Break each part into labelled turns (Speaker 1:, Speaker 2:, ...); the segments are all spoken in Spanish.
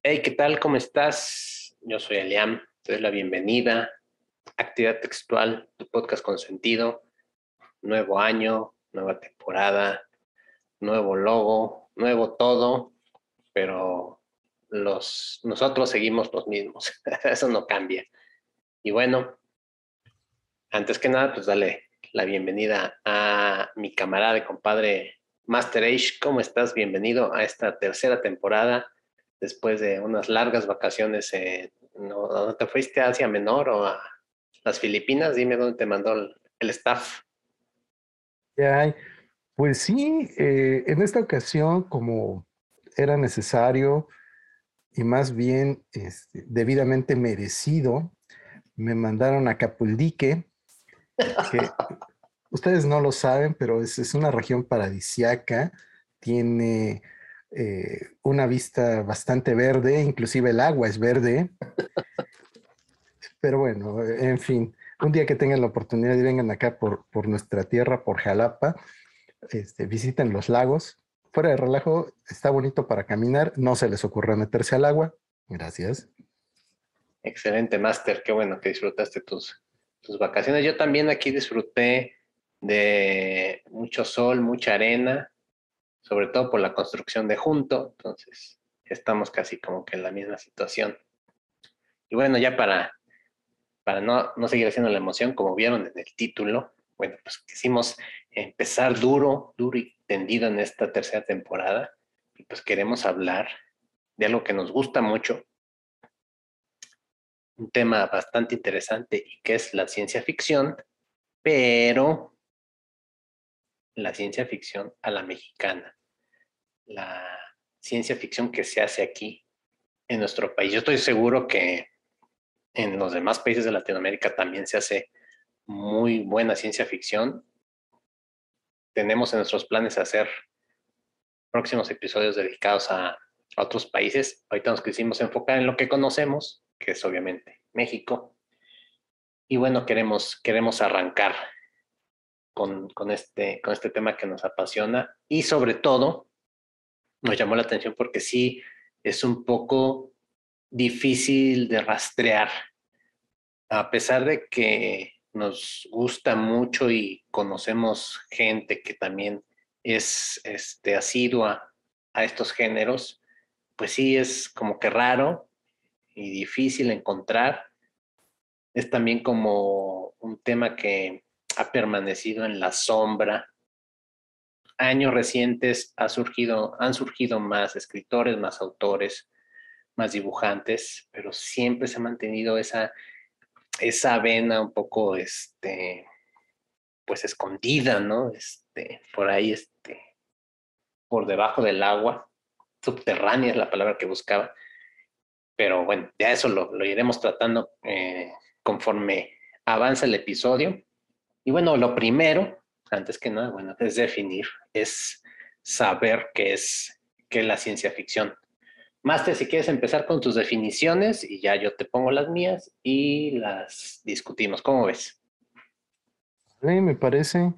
Speaker 1: Hey, ¿qué tal? ¿Cómo estás? Yo soy Eliam, te doy la bienvenida. Actividad textual, tu podcast con sentido. Nuevo año, nueva temporada, nuevo logo, nuevo todo, pero los, nosotros seguimos los mismos. Eso no cambia. Y bueno, antes que nada, pues dale la bienvenida a mi camarada y compadre Master Age. ¿Cómo estás? Bienvenido a esta tercera temporada después de unas largas vacaciones. ¿no, ¿Te fuiste a Asia Menor o a las Filipinas? Dime dónde te mandó el, staff.
Speaker 2: Ya, pues sí, eh, en esta ocasión, como era necesario y más bien este, debidamente merecido, me mandaron a Capuldique, que ustedes no lo saben, pero es, es una región paradisiaca, tiene eh, una vista bastante verde, inclusive el agua es verde. Pero bueno, en fin, un día que tengan la oportunidad y vengan acá por, por nuestra tierra, por Jalapa, este, visiten los lagos. Fuera de relajo, está bonito para caminar, no se les ocurra meterse al agua. Gracias.
Speaker 1: Excelente, Master, qué bueno que disfrutaste tus, tus vacaciones. Yo también aquí disfruté de mucho sol, mucha arena, sobre todo por la construcción de junto, entonces estamos casi como que en la misma situación. Y bueno, ya para, para no, no seguir haciendo la emoción, como vieron en el título, bueno, pues quisimos empezar duro, duro y tendido en esta tercera temporada, y pues queremos hablar de algo que nos gusta mucho, un tema bastante interesante y que es la ciencia ficción, pero la ciencia ficción a la mexicana la ciencia ficción que se hace aquí en nuestro país. Yo estoy seguro que en los demás países de Latinoamérica también se hace muy buena ciencia ficción. Tenemos en nuestros planes hacer próximos episodios dedicados a, otros países. Ahorita nos quisimos enfocar en lo que conocemos, que es obviamente México. Y bueno, queremos, queremos arrancar con, con, este, con este tema que nos apasiona y sobre todo nos llamó la atención porque sí es un poco difícil de rastrear. A pesar de que nos gusta mucho y conocemos gente que también es este, asidua a estos géneros, pues sí es como que raro y difícil encontrar. Es también como un tema que ha permanecido en la sombra años recientes ha surgido, han surgido más escritores, más autores, más dibujantes, pero siempre se ha mantenido esa, esa vena un poco, este, pues escondida, ¿no? Este, por ahí, este, por debajo del agua, subterránea es la palabra que buscaba. Pero bueno, ya eso lo, iremos tratando eh, conforme avanza el episodio. Y bueno, lo primero antes que nada, bueno, es definir, es saber qué es, es la ciencia ficción. Máster, si quieres empezar con tus definiciones y ya yo te pongo las mías y las discutimos. ¿Cómo ves?
Speaker 2: Sí, me parece.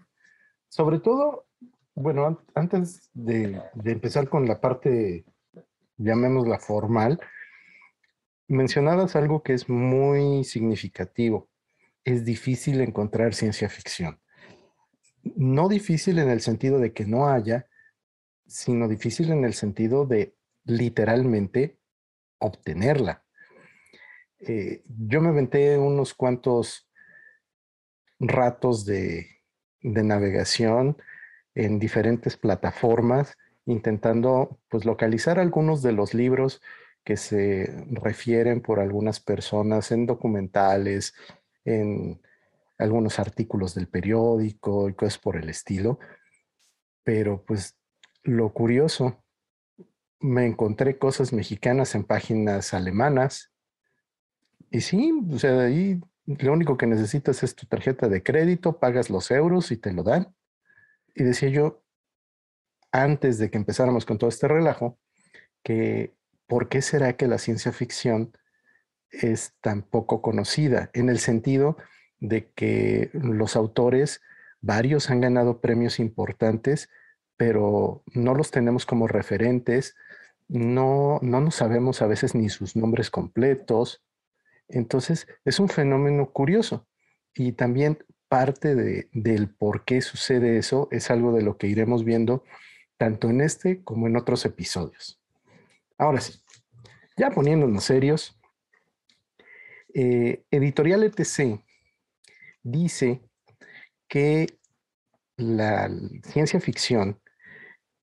Speaker 2: Sobre todo, bueno, antes de, de empezar con la parte, llamémosla formal, mencionabas algo que es muy significativo. Es difícil encontrar ciencia ficción no difícil en el sentido de que no haya, sino difícil en el sentido de literalmente obtenerla. Eh, yo me aventé unos cuantos ratos de, de, navegación en diferentes plataformas, intentando pues localizar algunos de los libros que se refieren por algunas personas en documentales, en algunos artículos del periódico y cosas por el estilo. Pero pues lo curioso, me encontré cosas mexicanas en páginas alemanas. Y sí, o sea, ahí lo único que necesitas es tu tarjeta de crédito, pagas los euros y te lo dan. Y decía yo, antes de que empezáramos con todo este relajo, que ¿por qué será que la ciencia ficción es tan poco conocida? En el sentido de que los autores, varios han ganado premios importantes, pero no los tenemos como referentes, no, no nos sabemos a veces ni sus nombres completos. Entonces, es un fenómeno curioso. Y también parte de, del por qué sucede eso es algo de lo que iremos viendo tanto en este como en otros episodios. Ahora sí, ya poniéndonos serios, eh, Editorial ETC dice que la ciencia ficción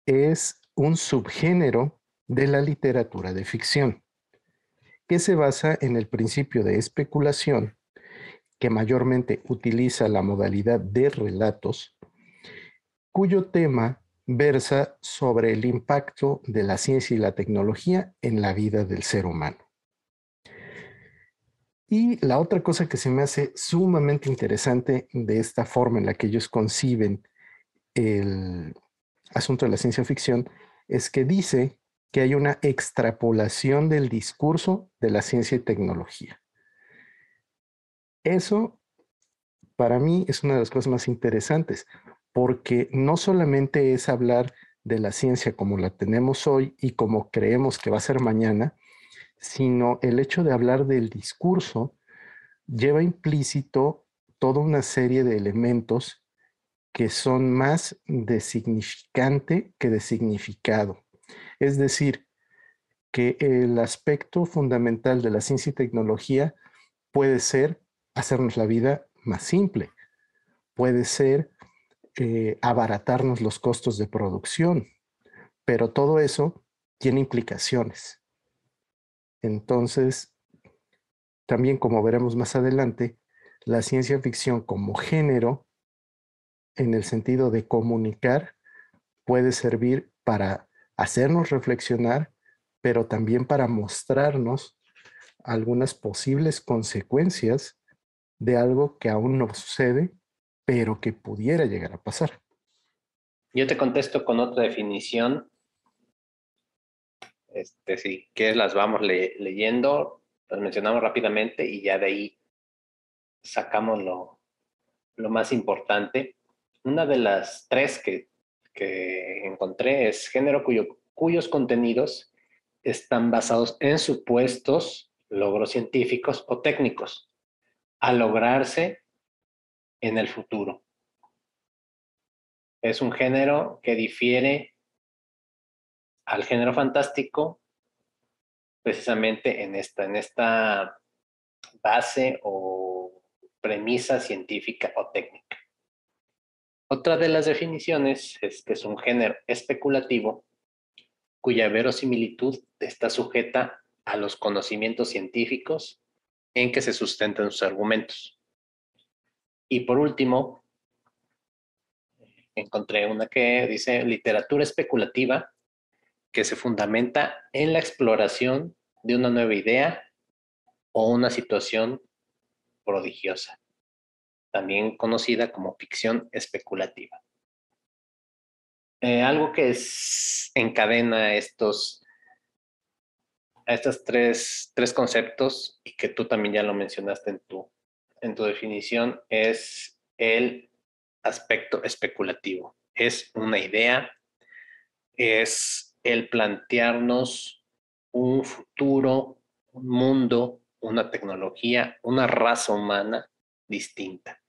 Speaker 2: es un subgénero de la literatura de ficción, que se basa en el principio de especulación, que mayormente utiliza la modalidad de relatos, cuyo tema versa sobre el impacto de la ciencia y la tecnología en la vida del ser humano. Y la otra cosa que se me hace sumamente interesante de esta forma en la que ellos conciben el asunto de la ciencia ficción es que dice que hay una extrapolación del discurso de la ciencia y tecnología. Eso para mí es una de las cosas más interesantes, porque no solamente es hablar de la ciencia como la tenemos hoy y como creemos que va a ser mañana, sino el hecho de hablar del discurso lleva implícito toda una serie de elementos que son más de significante que de significado. Es decir, que el aspecto fundamental de la ciencia y tecnología puede ser hacernos la vida más simple, puede ser eh, abaratarnos los costos de producción, pero todo eso tiene implicaciones. Entonces, también como veremos más adelante, la ciencia ficción como género, en el sentido de comunicar, puede servir para hacernos reflexionar, pero también para mostrarnos algunas posibles consecuencias de algo que aún no sucede pero que pudiera llegar a pasar.
Speaker 1: Yo te contesto con otra definición. Este, si quieres, las vamos leyendo, las mencionamos rápidamente y ya de ahí sacamos lo, más importante. Una de las tres que, encontré es género cuyos contenidos están basados en supuestos logros científicos o técnicos a lograrse en el futuro. Es un género que difiere al género fantástico precisamente en esta, en esta base o premisa científica o técnica. Otra de las definiciones es que es un género especulativo cuya verosimilitud está sujeta a los conocimientos científicos en que se sustentan sus argumentos. Y por último, encontré una que dice literatura especulativa que se fundamenta en la exploración de una nueva idea o una situación prodigiosa, también conocida como ficción especulativa. Eh, algo que encadena estos, estos tres, tres conceptos y que tú también ya lo mencionaste en tu en tu definición es el aspecto especulativo. Es una idea, es el plantearnos un futuro, un mundo, una tecnología, una raza humana distinta.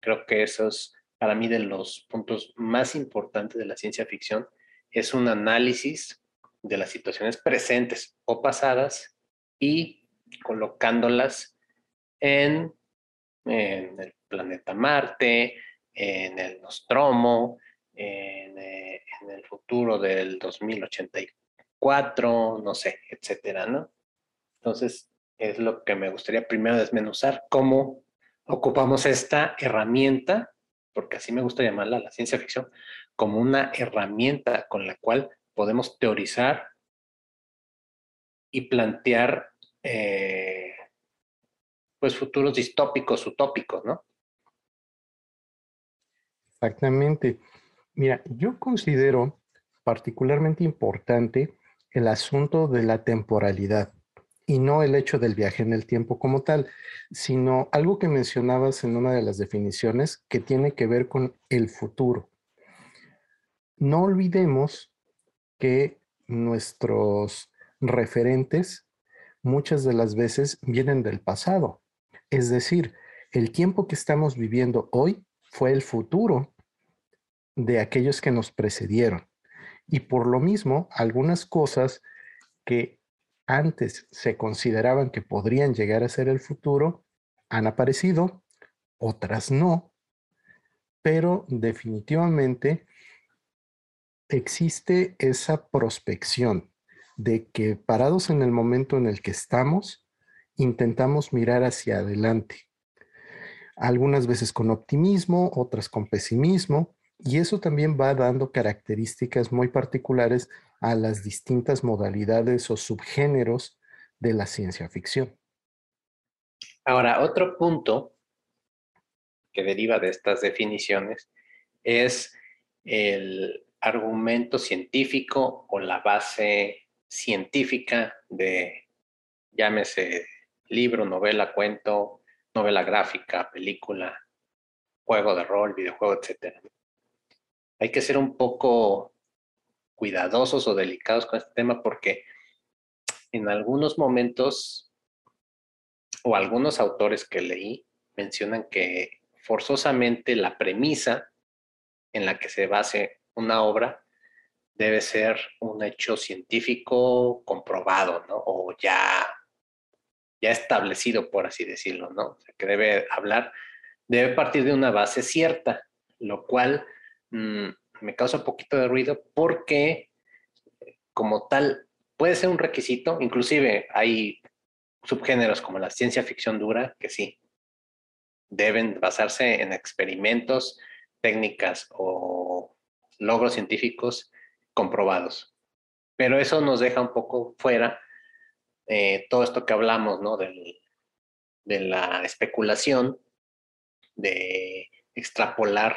Speaker 1: Creo que eso es para mí de los puntos más importantes de la ciencia ficción. Es un análisis de las situaciones presentes o pasadas y colocándolas en el planeta Marte, en el Nostromo, en, eh, en el futuro del 2084, no sé, etcétera, ¿no? Entonces, es lo que me gustaría primero desmenuzar, cómo ocupamos esta herramienta, porque así me gusta llamarla la ciencia ficción, como una herramienta con la cual podemos teorizar y plantear eh, pues futuros distópicos, utópicos, ¿no?
Speaker 2: Exactamente. Mira, yo considero particularmente importante el asunto de la temporalidad y no el hecho del viaje en el tiempo como tal, sino algo que mencionabas en una de las definiciones que tiene que ver con el futuro. No olvidemos que nuestros referentes muchas de las veces vienen del pasado. Es decir, el tiempo que estamos viviendo hoy fue el futuro de aquellos que nos precedieron. Y por lo mismo, algunas cosas que antes se consideraban que podrían llegar a ser el futuro han aparecido, otras no, pero definitivamente existe esa prospección de que parados en el momento en el que estamos, intentamos mirar hacia adelante. Algunas veces con optimismo, otras con pesimismo, y eso también va dando características muy particulares a las distintas modalidades o subgéneros de la ciencia ficción.
Speaker 1: Ahora, otro punto que deriva de estas definiciones es el argumento científico o la base científica de, llámese libro, novela, cuento, novela gráfica, película, juego de rol, videojuego, etc. Hay que ser un poco cuidadosos o delicados con este tema porque en algunos momentos o algunos autores que leí mencionan que forzosamente la premisa en la que se base una obra debe ser un hecho científico comprobado, ¿no? O ya, ya establecido, por así decirlo, ¿no? O sea, que debe hablar, debe partir de una base cierta, lo cual mm, me causa un poquito de ruido porque como tal puede ser un requisito, inclusive hay subgéneros como la ciencia ficción dura que sí, deben basarse en experimentos, técnicas o logros científicos comprobados. Pero eso nos deja un poco fuera eh, todo esto que hablamos, ¿no? de la especulación, de extrapolar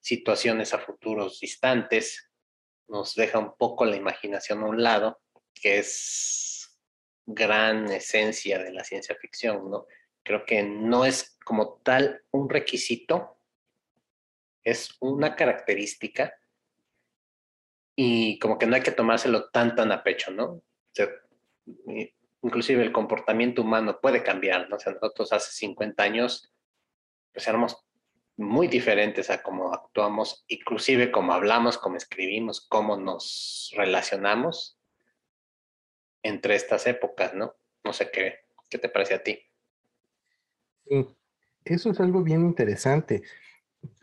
Speaker 1: situaciones a futuros distantes, nos deja un poco la imaginación a un lado, que es gran esencia de la ciencia ficción, ¿no? Creo que no es como tal un requisito, es una característica y como que no hay que tomárselo tan tan a pecho, ¿no? inclusive el comportamiento humano puede cambiar, ¿no? O sea, nosotros hace 50 años pues éramos muy diferentes a cómo actuamos, inclusive cómo hablamos, cómo escribimos, cómo nos relacionamos entre estas épocas, ¿no? No sé qué, qué te parece a ti.
Speaker 2: Sí, eso es algo bien interesante.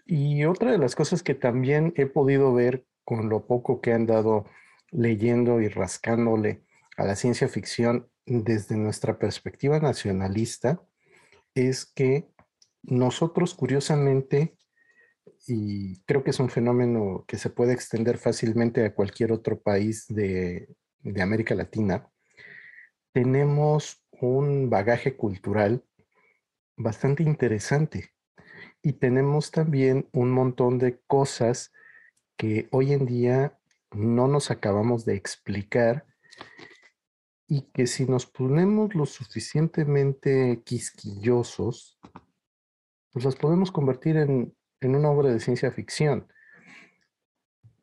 Speaker 2: Y otra de las cosas que también he podido ver con lo poco que han dado leyendo y rascándole a la ciencia ficción desde nuestra perspectiva nacionalista es que nosotros curiosamente, y creo que es un fenómeno que se puede extender fácilmente a cualquier otro país de, América Latina, tenemos un bagaje cultural bastante interesante y tenemos también un montón de cosas que hoy en día no nos acabamos de explicar y que si nos ponemos lo suficientemente quisquillosos, pues las podemos convertir en, en una obra de ciencia ficción.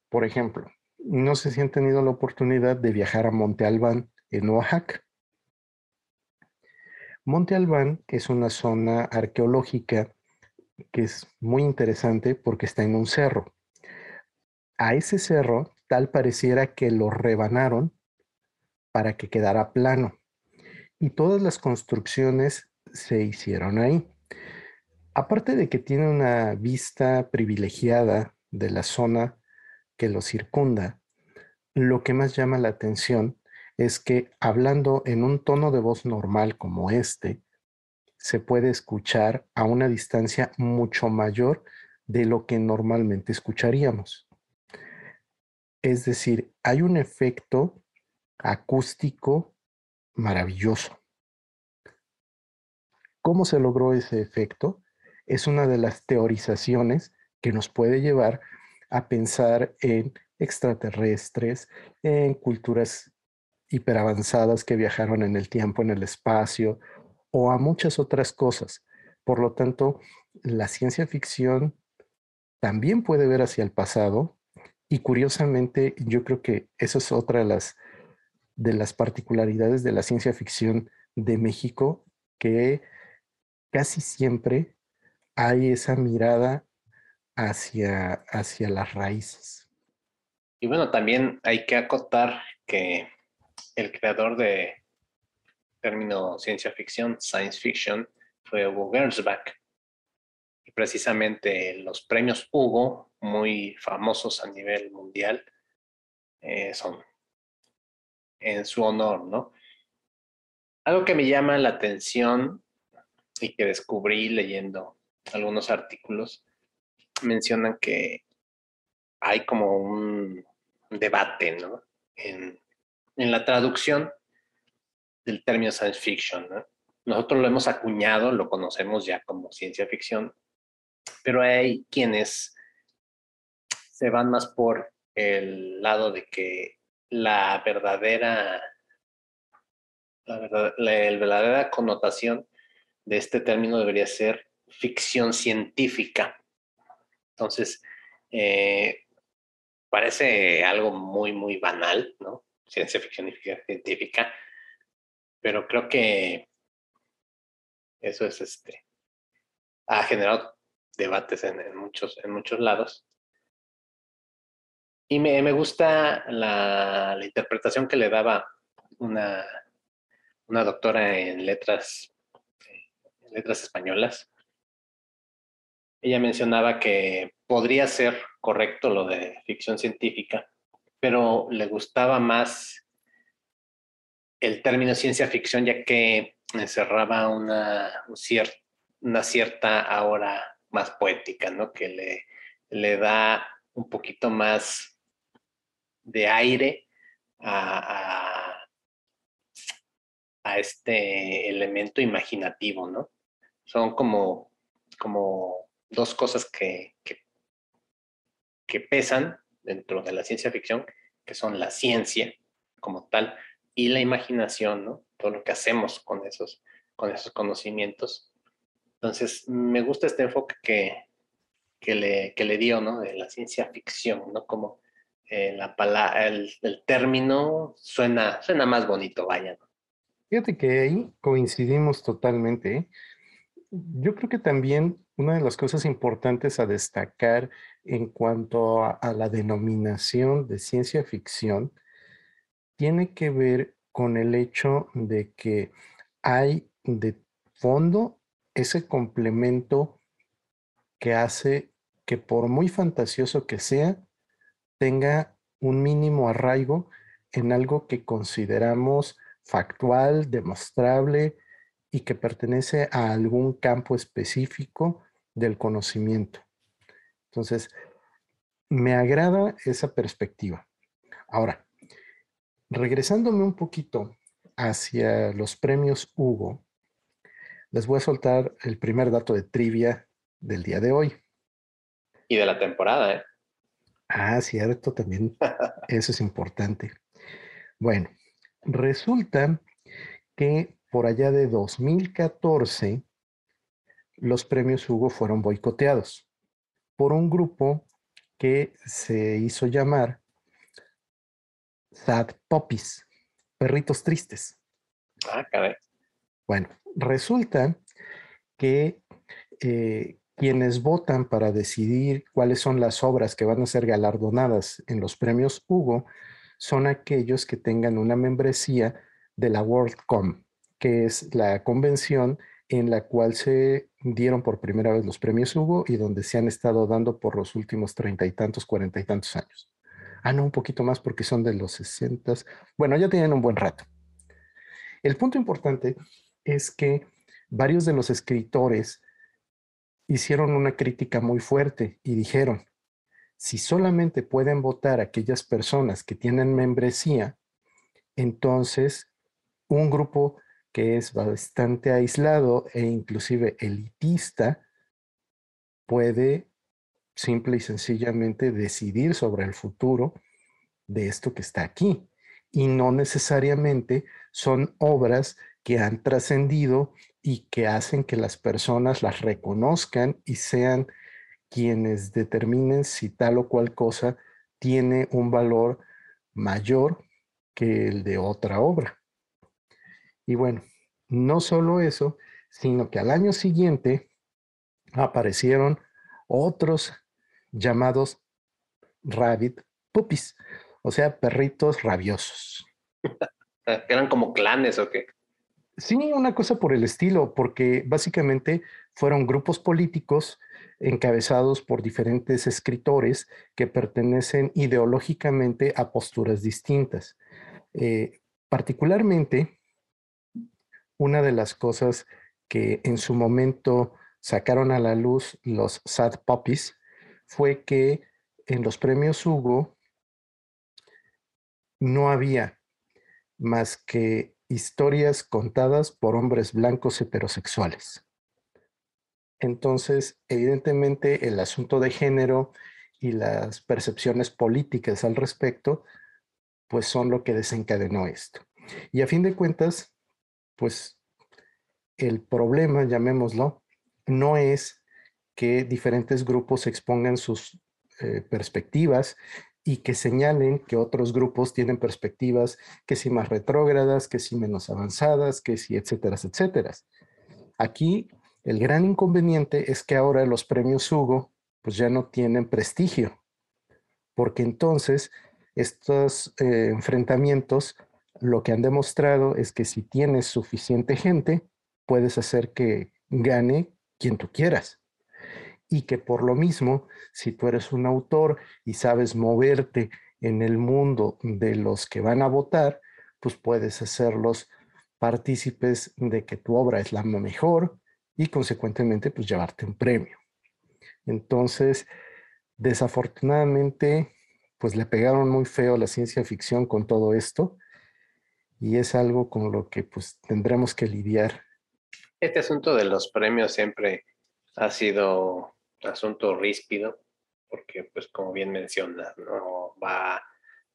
Speaker 2: Por ejemplo, no sé si han tenido la oportunidad de viajar a Monte Albán en Oaxaca. Monte Albán es una zona arqueológica que es muy interesante porque está en un cerro a ese cerro tal pareciera que lo rebanaron para que quedara plano. Y todas las construcciones se hicieron ahí. Aparte de que tiene una vista privilegiada de la zona que lo circunda, lo que más llama la atención es que hablando en un tono de voz normal como este, se puede escuchar a una distancia mucho mayor de lo que normalmente escucharíamos. Es decir, hay un efecto acústico maravilloso. ¿Cómo se logró ese efecto? Es una de las teorizaciones que nos puede llevar a pensar en extraterrestres, en culturas hiperavanzadas que viajaron en el tiempo, en el espacio, o a muchas otras cosas. Por lo tanto, la ciencia ficción también puede ver hacia el pasado Y curiosamente, yo creo que eso es otra de las, de las particularidades de la ciencia ficción de México, que casi siempre hay esa mirada hacia, hacia las raíces.
Speaker 1: Y bueno, también hay que acotar que el creador de término ciencia ficción, science fiction, fue Hugo Gernsback. Y precisamente los premios Hugo, muy famosos a nivel mundial, eh, son en su honor, ¿no? Algo que me llama la atención y que descubrí leyendo algunos artículos, mencionan que hay como un debate, ¿no? En, la traducción del término science fiction, ¿no? Nosotros lo hemos acuñado, lo conocemos ya como ciencia ficción, pero hay quienes se van más por el lado de que la verdadera, la, verdadera connotación de este término debería ser ficción científica. Entonces, eh, parece algo muy, muy banal, ¿no? Ciencia ficción científica, pero creo que eso es este, ha generado debates en, muchos, en muchos lados. Y me, gusta la, interpretación que le daba una, una doctora en letras, letras españolas. Ella mencionaba que podría ser correcto lo de ficción científica, pero le gustaba más el término ciencia ficción ya que encerraba una, una cierta ahora más poética, ¿no? Que le, le da un poquito más de aire a, a, este elemento imaginativo, ¿no? Son como, como dos cosas que, que, pesan dentro de la ciencia ficción, que son la ciencia como tal y la imaginación, ¿no? Todo lo que hacemos con esos, con esos conocimientos. Entonces, me gusta este enfoque que, que, le, que le dio, ¿no? De la ciencia ficción, ¿no? Como eh, la palabra, el, término suena, suena más bonito, vaya.
Speaker 2: Fíjate que ahí coincidimos totalmente. ¿eh? Yo creo que también una de las cosas importantes a destacar en cuanto a la denominación de ciencia ficción tiene que ver con el hecho de que hay de fondo ese complemento que hace que por muy fantasioso que sea, tenga un mínimo arraigo en algo que consideramos factual, demostrable y que pertenece a algún campo específico del conocimiento. Entonces, me agrada esa perspectiva. Ahora, regresándome un poquito hacia los premios Hugo, les voy a soltar el primer dato de trivia del día de hoy.
Speaker 1: Y de la temporada, ¿eh?
Speaker 2: Ah, cierto, también eso es importante. Bueno, resulta que por allá de 2014 los premios Hugo fueron boicoteados por un grupo que se hizo llamar Sad Puppies, perritos tristes.
Speaker 1: Ah, caray.
Speaker 2: Bueno, resulta que eh, quienes votan para decidir cuáles son las obras que van a ser galardonadas en los premios Hugo son aquellos que tengan una membresía de la WorldCom, que es la convención en la cual se dieron por primera vez los premios Hugo y donde se han estado dando por los últimos treinta y tantos, cuarenta y tantos años. Ah, no, un poquito más porque son de los 60. Bueno, ya tienen un buen rato. El punto importante es que varios de los escritores hicieron una crítica muy fuerte y dijeron, si solamente pueden votar aquellas personas que tienen membresía, entonces un grupo que es bastante aislado e inclusive elitista puede simple y sencillamente decidir sobre el futuro de esto que está aquí. Y no necesariamente son obras que han trascendido y que hacen que las personas las reconozcan y sean quienes determinen si tal o cual cosa tiene un valor mayor que el de otra obra. Y bueno, no solo eso, sino que al año siguiente aparecieron otros llamados rabbit puppies, o sea, perritos rabiosos.
Speaker 1: ¿Eran como clanes o qué?
Speaker 2: Sí, una cosa por el estilo, porque básicamente fueron grupos políticos encabezados por diferentes escritores que pertenecen ideológicamente a posturas distintas. Eh, particularmente, una de las cosas que en su momento sacaron a la luz los Sad Puppies fue que en los premios Hugo no había más que historias contadas por hombres blancos heterosexuales. Entonces, evidentemente, el asunto de género y las percepciones políticas al respecto, pues son lo que desencadenó esto. Y a fin de cuentas, pues el problema, llamémoslo, no es que diferentes grupos expongan sus eh, perspectivas y que señalen que otros grupos tienen perspectivas que si más retrógradas, que si menos avanzadas, que si etcétera, etcétera. Aquí el gran inconveniente es que ahora los premios Hugo pues ya no tienen prestigio, porque entonces estos eh, enfrentamientos lo que han demostrado es que si tienes suficiente gente, puedes hacer que gane quien tú quieras y que por lo mismo, si tú eres un autor y sabes moverte en el mundo de los que van a votar, pues puedes hacerlos partícipes de que tu obra es la mejor y consecuentemente pues llevarte un premio. Entonces, desafortunadamente, pues le pegaron muy feo a la ciencia ficción con todo esto y es algo con lo que pues tendremos que lidiar.
Speaker 1: Este asunto de los premios siempre ha sido asunto ríspido, porque pues como bien mencionas, no va,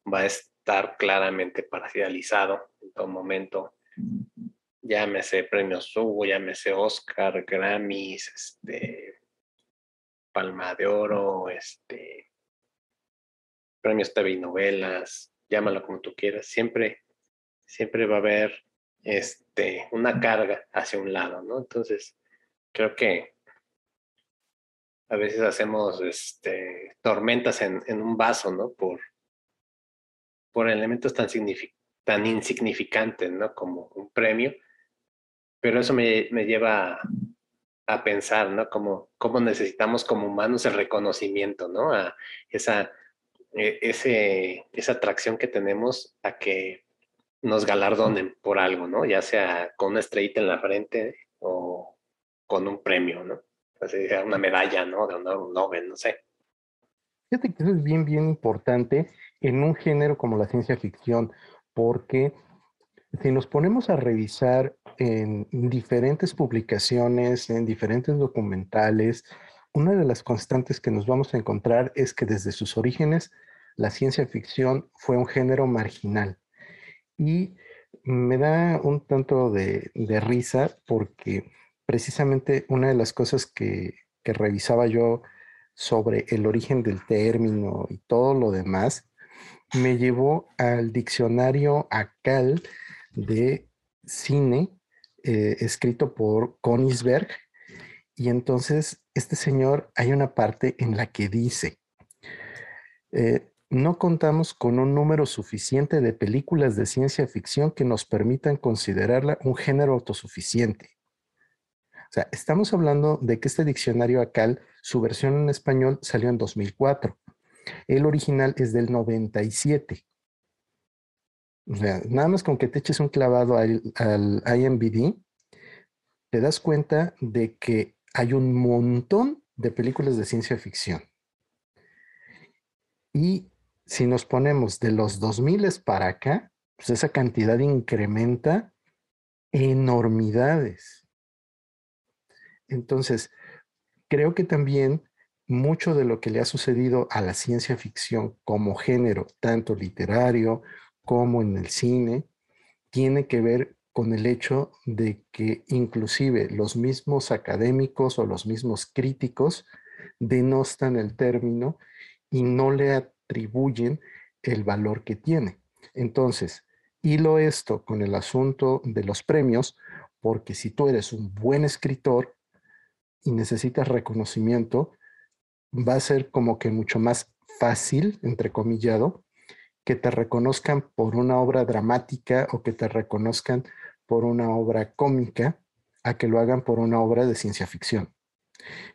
Speaker 1: va a estar claramente parcializado en todo momento. Llámese premios Hugo, llámese Oscar, Grammys, este, Palma de Oro, este, premios TV y novelas, llámalo como tú quieras, siempre, siempre va a haber este, una carga hacia un lado, ¿no? Entonces, creo que a veces hacemos este, tormentas en, un vaso, ¿no? Por, por elementos tan, tan insignificantes, ¿no? Como un premio. Pero eso me, lleva a, pensar, ¿no? Como, cómo necesitamos como humanos el reconocimiento, ¿no? A esa, e, esa atracción que tenemos a que nos galardonen por algo, ¿no? Ya sea con una estrellita en la frente o con un premio, ¿no? una medalla, ¿no? De honor, un Nobel, no sé.
Speaker 2: Fíjate que eso es bien, bien importante en un género como la ciencia ficción, porque si nos ponemos a revisar en diferentes publicaciones, en diferentes documentales, una de las constantes que nos vamos a encontrar es que desde sus orígenes la ciencia ficción fue un género marginal. Y me da un tanto de, risa porque precisamente una de las cosas que, revisaba yo sobre el origen del término y todo lo demás, me llevó al diccionario ACAL de cine, eh, escrito por Konigsberg. Y entonces, este señor, hay una parte en la que dice, eh, no contamos con un número suficiente de películas de ciencia ficción que nos permitan considerarla un género autosuficiente. O sea, estamos hablando de que este diccionario ACAL, su versión en español salió en 2004. El original es del 97. O sea, nada más con que te eches un clavado al, al IMBD, te das cuenta de que hay un montón de películas de ciencia ficción. Y si nos ponemos de los 2000 para acá, pues esa cantidad incrementa enormidades. Entonces, creo que también mucho de lo que le ha sucedido a la ciencia ficción como género, tanto literario como en el cine, tiene que ver con el hecho de que inclusive los mismos académicos o los mismos críticos denostan el término y no le atribuyen el valor que tiene. Entonces, hilo esto con el asunto de los premios, porque si tú eres un buen escritor y necesitas reconocimiento, va a ser como que mucho más fácil, entrecomillado, que te reconozcan por una obra dramática o que te reconozcan por una obra cómica a que lo hagan por una obra de ciencia ficción.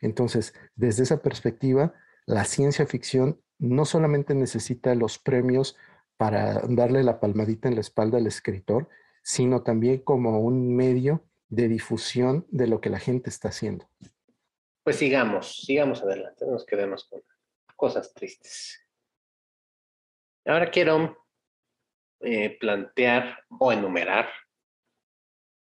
Speaker 2: Entonces, desde esa perspectiva, la ciencia ficción no solamente necesita los premios para darle la palmadita en la espalda al escritor, sino también como un medio de difusión de lo que la gente está haciendo.
Speaker 1: Pues sigamos, sigamos adelante, nos quedemos con cosas tristes. Ahora quiero eh, plantear o enumerar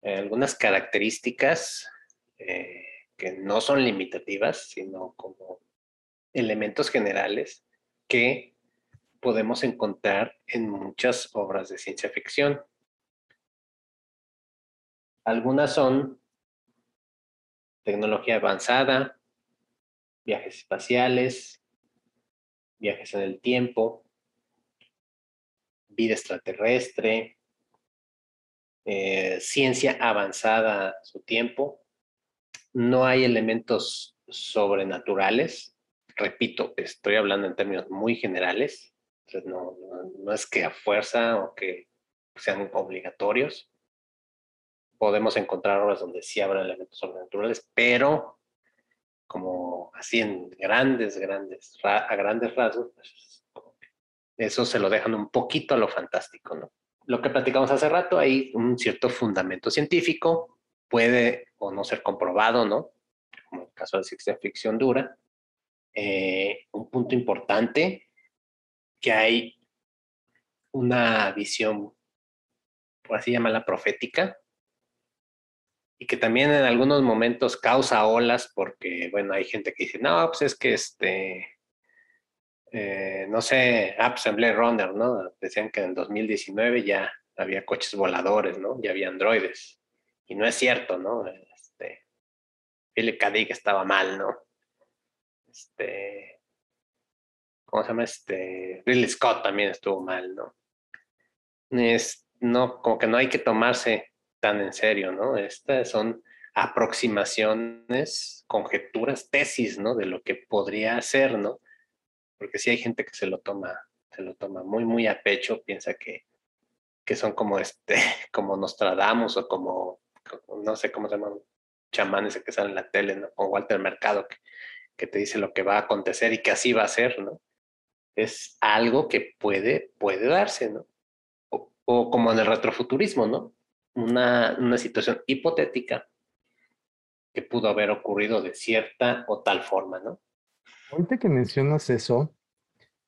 Speaker 1: eh, algunas características eh, que no son limitativas, sino como elementos generales que podemos encontrar en muchas obras de ciencia ficción. Algunas son tecnología avanzada, viajes espaciales, viajes en el tiempo, vida extraterrestre, eh, ciencia avanzada a su tiempo. No hay elementos sobrenaturales. Repito, estoy hablando en términos muy generales. no, no es que a fuerza o que sean obligatorios. Podemos encontrar obras donde sí habrá elementos sobrenaturales, pero como así en grandes, grandes, a grandes rasgos, pues, eso se lo dejan un poquito a lo fantástico, ¿no? Lo que platicamos hace rato, hay un cierto fundamento científico, puede o no ser comprobado, ¿no? Como en el caso de ciencia ficción dura. Eh, un punto importante, que hay una visión, por así llamarla, profética, y que también en algunos momentos causa olas porque, bueno, hay gente que dice, no, pues es que este, eh, no sé, ah, pues Runner, ¿no? Decían que en 2019 ya había coches voladores, ¿no? Ya había androides. Y no es cierto, ¿no? Este, Philip K. estaba mal, ¿no? Este, ¿cómo se llama? Este, Ridley Scott también estuvo mal, ¿no? Es, no, como que no hay que tomarse tan en serio, ¿no? Estas son aproximaciones, conjeturas, tesis, ¿no? De lo que podría ser, ¿no? Porque si hay gente que se lo toma, se lo toma muy, muy a pecho, piensa que, que son como este, como Nostradamus o como, no sé cómo se llaman, chamanes que salen en la tele, ¿no? O Walter Mercado, que, que te dice lo que va a acontecer y que así va a ser, ¿no? Es algo que puede, puede darse, ¿no? O, como en el retrofuturismo, ¿no? una, una situación hipotética que pudo haber ocurrido de cierta o tal forma, ¿no?
Speaker 2: Ahorita que mencionas eso,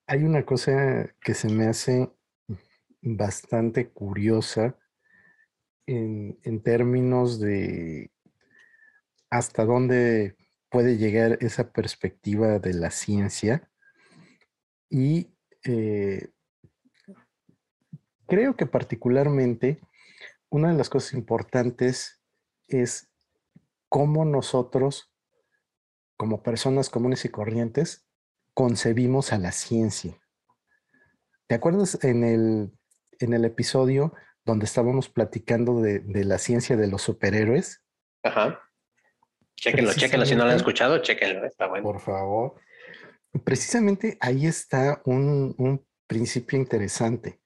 Speaker 2: hay una cosa que se me hace bastante curiosa en, en términos de hasta dónde puede llegar esa perspectiva de la ciencia. Y eh, creo que particularmente una de las cosas importantes es cómo nosotros, como personas comunes y corrientes, concebimos a la ciencia. ¿Te acuerdas en el, en el episodio donde estábamos platicando de, la ciencia de los superhéroes?
Speaker 1: Ajá. Chéquenlo, chéquenlo. Si no lo han escuchado, chéquenlo. Está bueno.
Speaker 2: Por favor. Precisamente ahí está un, un principio interesante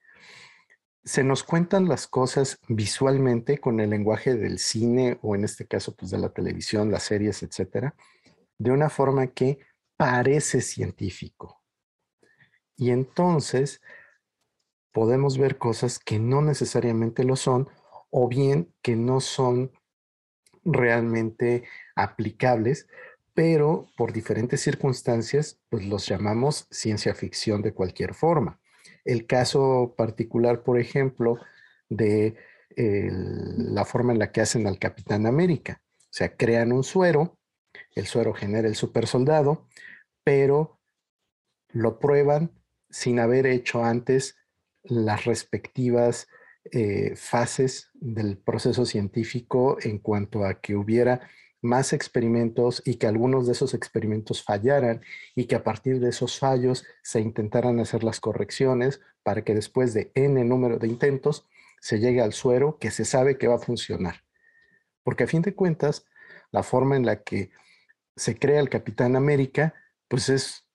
Speaker 2: se nos cuentan las cosas visualmente con el lenguaje del cine o en este caso pues de la televisión, las series, etcétera, de una forma que parece científico. Y entonces podemos ver cosas que no necesariamente lo son o bien que no son realmente aplicables, pero por diferentes circunstancias pues los llamamos ciencia ficción de cualquier forma. El caso particular, por ejemplo, de la forma en la que hacen al Capitán América. O sea, crean un suero, el suero genera el supersoldado, pero lo prueban sin haber hecho antes las respectivas eh, fases del proceso científico en cuanto a que hubiera más experimentos y que algunos de esos experimentos fallaran y que a partir de esos fallos se intentaran hacer las correcciones para que después de n número de intentos se llegue al suero que se sabe que va a funcionar. Porque a fin de cuentas, la forma en la que se crea el Capitán América, pues es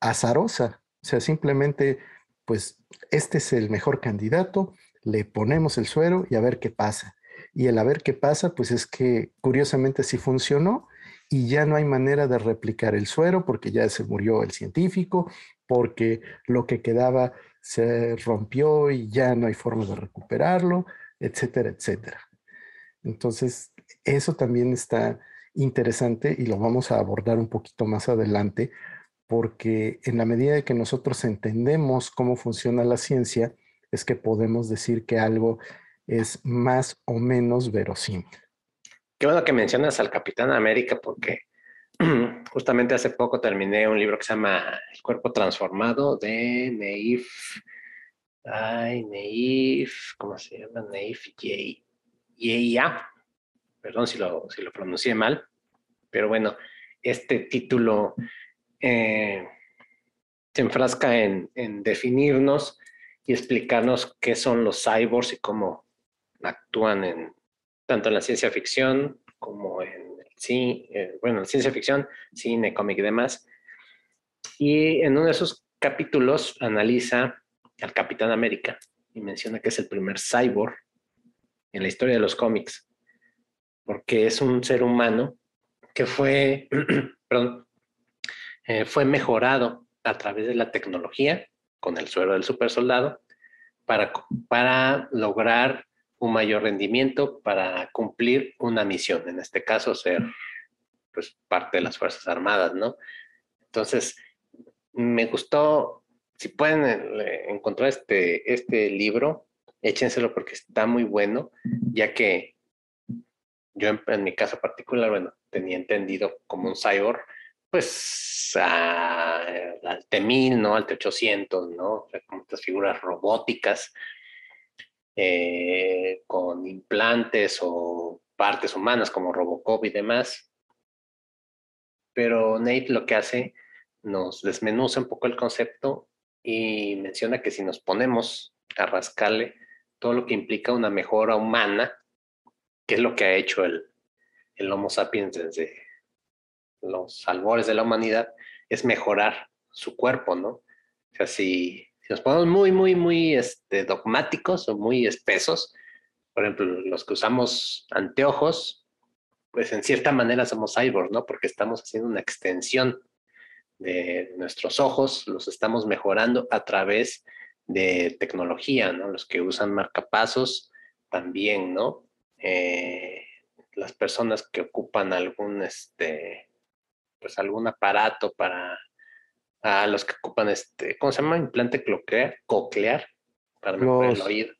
Speaker 2: azarosa. O sea, simplemente, pues este es el mejor candidato, le ponemos el suero y a ver qué pasa. Y el a ver qué pasa, pues es que curiosamente sí funcionó y ya no hay manera de replicar el suero porque ya se murió el científico, porque lo que quedaba se rompió y ya no hay forma de recuperarlo, etcétera, etcétera. Entonces, eso también está interesante y lo vamos a abordar un poquito más adelante, porque en la medida de que nosotros entendemos cómo funciona la ciencia, es que podemos decir que algo es más o menos verosímil.
Speaker 1: Qué bueno que mencionas al Capitán América porque justamente hace poco terminé un libro que se llama El cuerpo transformado de Neif. Ay, Neif, ¿cómo se llama? Neif Yeia. Perdón si lo, si lo pronuncié mal, pero bueno, este título eh, se enfrasca en, en definirnos y explicarnos qué son los cyborgs y cómo actúan en tanto en la ciencia ficción como en sí, eh, bueno, en ciencia ficción, cine, cómic y demás. Y en uno de esos capítulos analiza al Capitán América y menciona que es el primer cyborg en la historia de los cómics, porque es un ser humano que fue, eh, fue mejorado a través de la tecnología con el suero del super soldado para, para lograr un mayor rendimiento para cumplir una misión, en este caso ser pues parte de las Fuerzas Armadas, ¿no? Entonces, me gustó, si pueden eh, encontrar este, este libro, échenselo porque está muy bueno, ya que yo en, mi caso particular, bueno, tenía entendido como un cyborg, pues al T1000, ¿no? Al T800, ¿no? Como estas figuras robóticas eh, con implantes o partes humanas como Robocop y demás. Pero Nate lo que hace, nos desmenuza un poco el concepto y menciona que si nos ponemos a rascarle todo lo que implica una mejora humana, que es lo que ha hecho el, el Homo sapiens desde los albores de la humanidad, es mejorar su cuerpo, ¿no? O sea, si nos ponemos muy, muy, muy este, dogmáticos o muy espesos, por ejemplo, los que usamos anteojos, pues en cierta manera somos cyborgs, ¿no? Porque estamos haciendo una extensión de nuestros ojos, los estamos mejorando a través de tecnología, ¿no? Los que usan marcapasos también, ¿no? Eh, las personas que ocupan algún, este, pues algún aparato para a los que ocupan este, ¿cómo se llama? Implante coclear, coclear para mejorar el oído.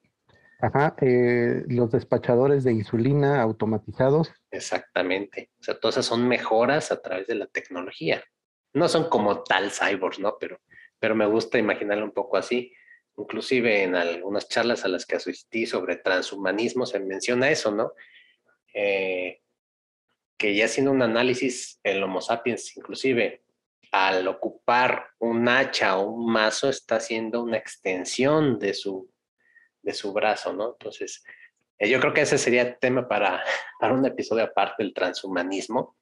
Speaker 2: Ajá, eh, los despachadores de insulina automatizados.
Speaker 1: Exactamente. O sea, todas esas son mejoras a través de la tecnología. No son como tal cyborgs, ¿no? Pero, pero me gusta imaginarlo un poco así. Inclusive en algunas charlas a las que asistí sobre transhumanismo se menciona eso, ¿no? Eh, que ya haciendo un análisis, el Homo sapiens inclusive al ocupar un hacha o un mazo está haciendo una extensión de su, de su brazo, ¿no? Entonces, eh, yo creo que ese sería tema para, para un episodio aparte del transhumanismo,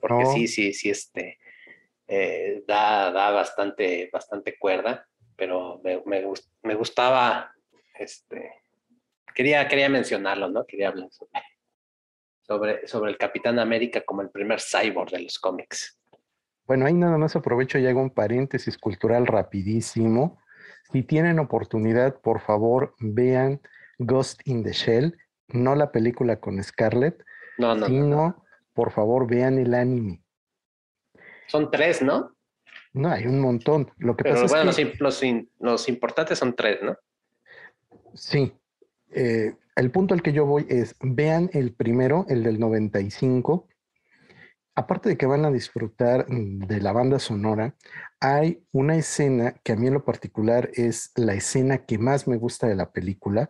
Speaker 1: porque sí, sí, sí, este, eh, da, da bastante, bastante cuerda, pero me, me, me, gustaba, este, quería, quería mencionarlo, ¿no? Quería hablar sobre, sobre, sobre el Capitán América como el primer cyborg de los cómics.
Speaker 2: Bueno, ahí nada más aprovecho y hago un paréntesis cultural rapidísimo. Si tienen oportunidad, por favor, vean Ghost in the Shell, no la película con Scarlett, no, no, sino, por favor, vean el anime.
Speaker 1: Son tres, ¿no?
Speaker 2: No, hay un montón. Lo que
Speaker 1: Pero
Speaker 2: pasa
Speaker 1: bueno,
Speaker 2: es que,
Speaker 1: los, los, importantes son tres, ¿no?
Speaker 2: Sí. Eh, el punto al que yo voy es, vean el primero, el del 95, aparte de que van a disfrutar mm, de la banda sonora, hay una escena que a mí en lo particular es la escena que más me gusta de la película,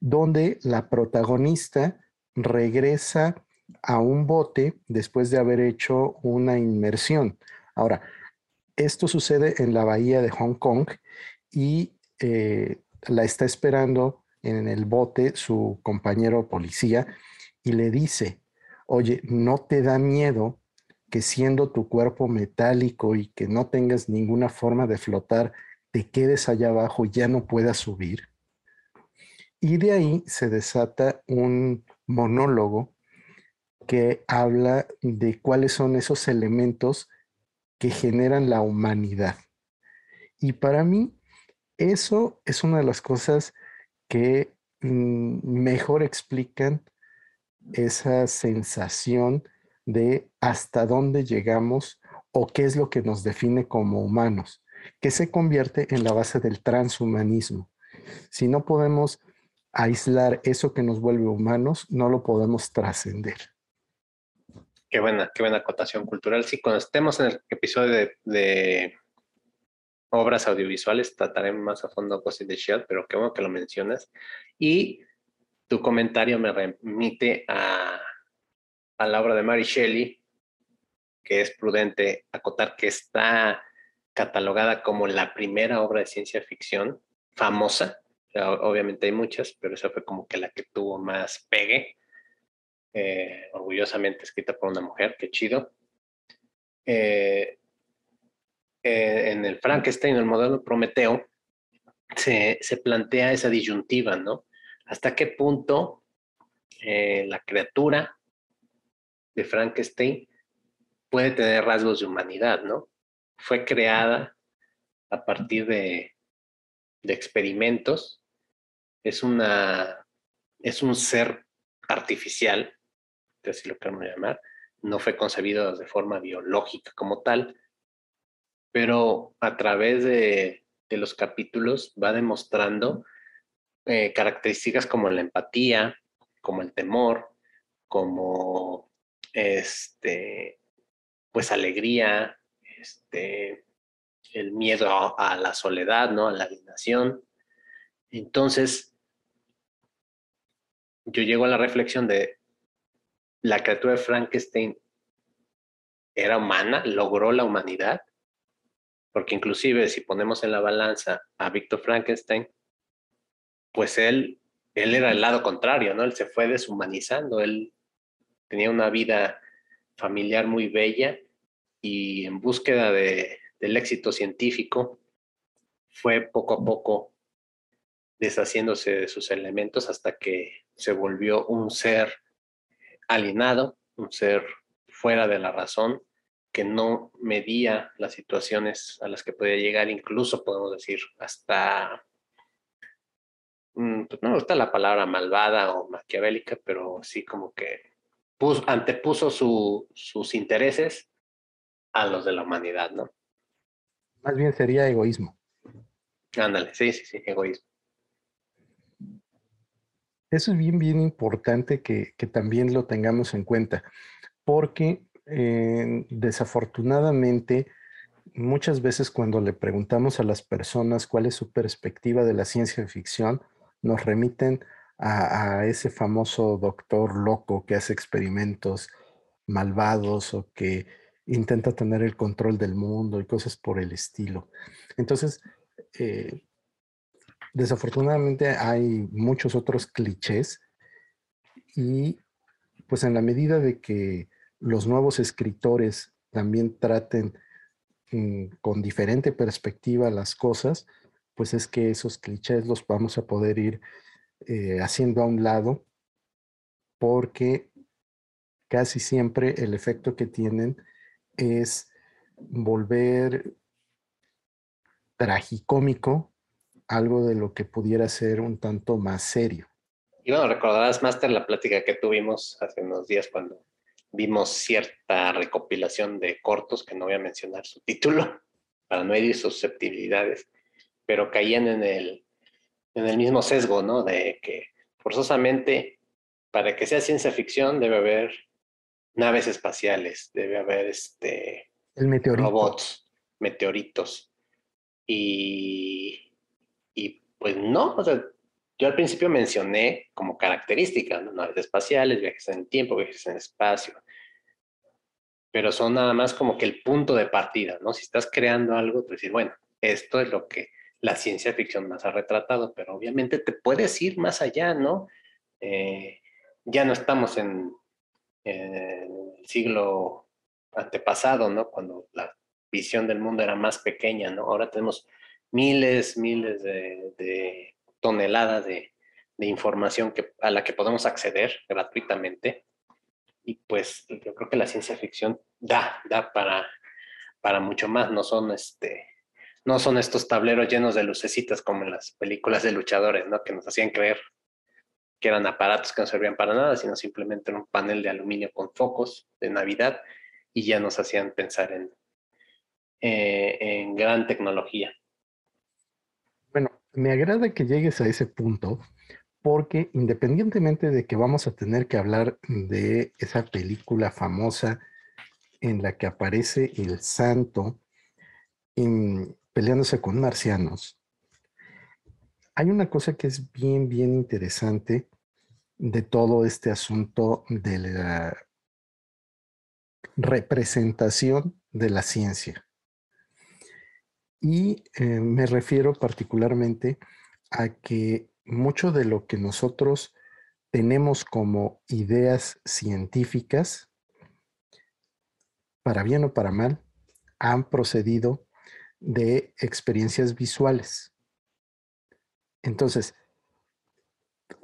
Speaker 2: donde la protagonista regresa a un bote después de haber hecho una inmersión. Ahora, esto sucede en la bahía de Hong Kong y eh, la está esperando en el bote su compañero policía y le dice, oye, ¿no te da miedo que siendo tu cuerpo metálico y que no tengas ninguna forma de flotar, te quedes allá abajo y ya no puedas subir? Y de ahí se desata un monólogo que habla de cuáles son esos elementos que generan la humanidad. Y para mí, eso es una de las cosas que mm, mejor explican esa sensación de hasta dónde llegamos o qué es lo que nos define como humanos, que se convierte en la base del transhumanismo. Si no podemos aislar eso que nos vuelve humanos, no lo podemos trascender.
Speaker 1: Qué buena, qué buena acotación cultural. Sí, cuando estemos en el episodio de, obras audiovisuales, trataremos más a fondo Ghost de Shell, pero qué bueno que lo mencionas. Y tu comentario me remite a, a la obra de Mary Shelley, que es prudente acotar que está catalogada como la primera obra de ciencia ficción famosa. obviamente hay muchas, pero esa fue como que la que tuvo más pegue. Eh, orgullosamente escrita por una mujer, qué chido. Eh, eh, en el Frankenstein, el modelo Prometeo, se, se, plantea esa disyuntiva, ¿no? ¿Hasta qué punto la criatura de Frankenstein puede tener rasgos de humanidad, ¿no? Fue creada a partir de, de experimentos, es, una, es un ser artificial así lo queremos llamar, no fue concebido de forma biológica como tal, pero a través de, los capítulos va demostrando eh, características como la empatía, como el temor, como este, pues alegría, este, el miedo a, la soledad, ¿no? A la alienación. Entonces, yo llego a la reflexión de la criatura de Frankenstein era humana, logró la humanidad, porque inclusive si ponemos en la balanza a Víctor Frankenstein, pues él, él era el lado contrario, ¿no? Él se fue deshumanizando, él tenía una vida familiar muy bella y en búsqueda de, del éxito científico fue poco a poco deshaciéndose de sus elementos hasta que se volvió un ser alienado, un ser fuera de la razón, que no medía las situaciones a las que podía llegar, incluso podemos decir hasta, mm, pues no me gusta la palabra malvada o maquiavélica, pero sí como que antepuso sus intereses a los de la humanidad, ¿no?
Speaker 2: Más bien sería egoísmo.
Speaker 1: Ándale, sí, sí, sí, egoísmo.
Speaker 2: Eso es bien, bien importante que, también lo tengamos en cuenta, porque eh, desafortunadamente muchas veces cuando le preguntamos a las personas cuál es su perspectiva de la ciencia ficción, nos remiten a, ese famoso doctor loco que hace experimentos malvados o que intenta tener el control del mundo y cosas por el estilo. Entonces, eh, Desafortunadamente hay muchos otros clichés y pues en la medida de que los nuevos escritores también traten mm, con diferente perspectiva las cosas, pues es que esos clichés los vamos a poder ir eh, haciendo a un lado porque casi siempre el efecto que tienen es volver tragicómico algo de lo que pudiera ser un tanto más serio.
Speaker 1: Y bueno, recordarás, Master, la plática que tuvimos hace unos días cuando vimos cierta recopilación de cortos, que no voy a mencionar su título, para no herir susceptibilidades, pero caían en el, en el mismo sesgo, ¿no? De que forzosamente, para que sea ciencia ficción, debe haber naves espaciales, debe haber este, robots, meteoritos. Y y pues no, o sea, yo al principio mencioné como características, ¿no? naves espaciales, viajes en tiempo, viajes en espacio, pero son nada más como que el punto de partida, ¿no? Si estás creando algo, pues decir, bueno, esto es lo que la ciencia ficción más ha retratado, pero obviamente te puedes ir más allá, ¿no? Eh, ya no estamos en, el siglo antepasado, ¿no? Cuando la visión del mundo era más pequeña, ¿no? Ahora tenemos miles, miles de, toneladas de, información que, a la que podemos acceder gratuitamente. Y pues yo creo que la ciencia ficción da, da para, para mucho más, no son este, no son estos tableros llenos de lucecitas como en las películas de luchadores, ¿no? Que nos hacían creer que eran aparatos que no servían para nada, sino simplemente un panel de aluminio con focos de Navidad y ya nos hacían pensar en, eh, en gran tecnología.
Speaker 2: Me agrada que llegues a ese punto porque independientemente de que vamos a tener que hablar de esa película famosa en la que aparece el santo peleándose con marcianos, hay una cosa que es bien, bien interesante de todo este asunto de la representación de la ciencia. Y eh, me refiero particularmente a que mucho de lo que nosotros tenemos como ideas científicas, para bien o para mal, han procedido de experiencias visuales. Entonces,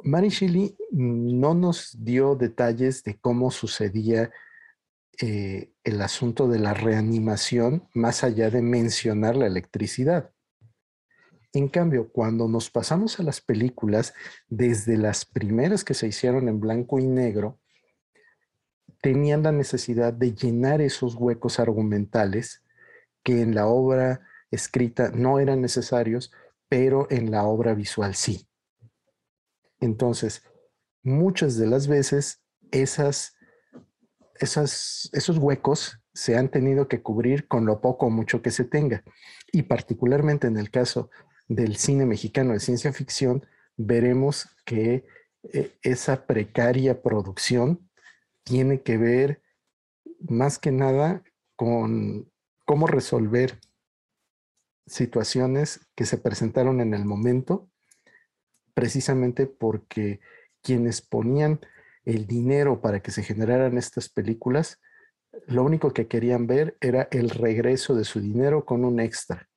Speaker 2: Mary Shelley no nos dio detalles de cómo sucedía eh, el asunto de la reanimación más allá de mencionar la electricidad. En cambio, cuando nos pasamos a las películas, desde las primeras que se hicieron en blanco y negro, tenían la necesidad de llenar esos huecos argumentales que en la obra escrita no eran necesarios, pero en la obra visual sí. Entonces, muchas de las veces esas, esos huecos se han tenido que cubrir con lo poco o mucho que se tenga. Y particularmente en el caso del cine mexicano de ciencia ficción, veremos que eh, esa precaria producción tiene que ver más que nada con cómo resolver situaciones que se presentaron en el momento, precisamente porque quienes ponían el dinero para que se generaran estas películas, lo único que querían ver era el regreso de su dinero con un extra.